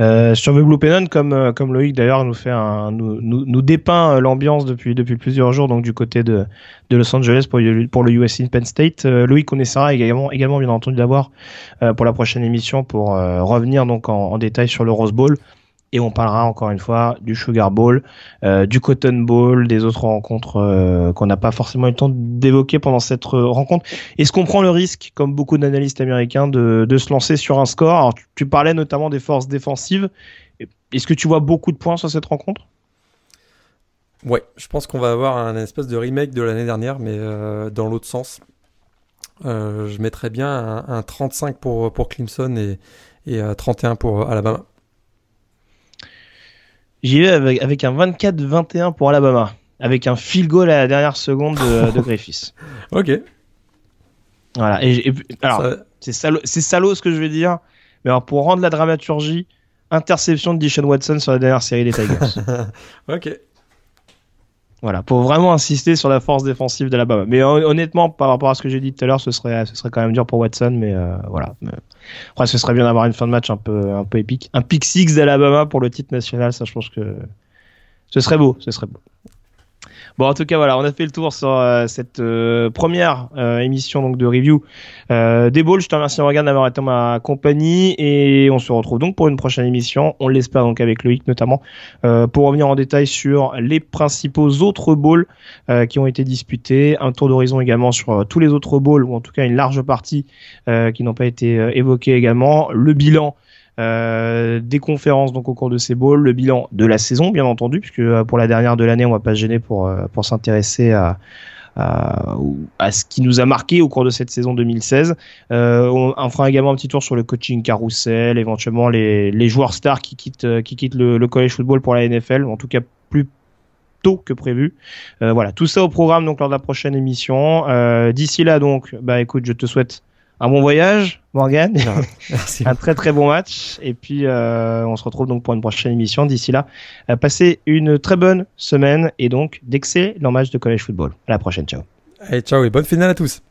euh, sur The Blue Pennon, comme euh, comme Loïc d'ailleurs nous fait nous nous, nous dépeint euh, l'ambiance depuis depuis plusieurs jours donc du côté de de Los Angeles pour pour le US Penn State. Loïc on essaiera également également bien entendu d'avoir pour la prochaine émission pour revenir donc en, en, détail sur le Rose Bowl et on parlera encore une fois du Sugar Bowl, euh, du Cotton Bowl, des autres rencontres euh, qu'on n'a pas forcément eu le temps d'évoquer pendant cette euh, rencontre. Est-ce qu'on prend le risque, comme beaucoup d'analystes américains, de, se lancer sur un score? Alors, tu, parlais notamment des forces défensives. Est-ce que tu vois beaucoup de points sur cette rencontre? Ouais, je pense qu'on va avoir un espèce de remake de l'année dernière, mais dans l'autre sens. je mettrais bien un, un, 35 pour, pour Clemson et, et 31 pour Alabama. J'y vais avec, avec un 24-21 pour Alabama, avec un field goal à la dernière seconde de, de Griffiths. ok. Voilà. Et, alors, c'est salaud, c'est salaud ce que je vais dire, mais alors pour rendre la dramaturgie, interception de Dishon Watson sur la dernière série des Tigers. ok. Voilà, pour vraiment insister sur la force défensive de l'Alabama. Mais honnêtement, par rapport à ce que j'ai dit tout à l'heure, ce serait, ce serait quand même dur pour Watson, mais euh, voilà. après, ce serait bien d'avoir une fin de match un peu, un peu épique. Un pick six d'Alabama pour le titre national, ça, je pense que ce serait beau, ce serait beau. Bon, en tout cas, voilà, on a fait le tour sur euh, cette euh, première euh, émission donc de review des balls. Je te remercie Morgan d'avoir été ma compagnie et on se retrouve donc pour une prochaine émission. On l'espère donc avec Loïc notamment pour revenir en détail sur les principaux autres balls qui ont été disputés, un tour d'horizon également sur tous les autres balls ou en tout cas une large partie qui n'ont pas été évoqués également, le bilan euh, des conférences donc au cours de ces bowls, le bilan de la saison bien entendu, puisque euh, pour la dernière de l'année on va pas se gêner pour euh, pour s'intéresser à, ce qui nous a marqué au cours de cette saison 2016. Euh, on, fera également un petit tour sur le coaching carousel, éventuellement les, les joueurs stars qui quittent qui quittent le, le college football pour la NFL, en tout cas plus tôt que prévu. Voilà, tout ça au programme donc lors de la prochaine émission. D'ici là donc, bah écoute, je te souhaite un bon voyage, Morgan. Merci. un très très bon match. Et puis euh, on se retrouve donc pour une prochaine émission. D'ici là, euh, passez une très bonne semaine et donc d'excellents matchs de college football. À la prochaine, ciao. Allez, ciao et bonne finale à tous.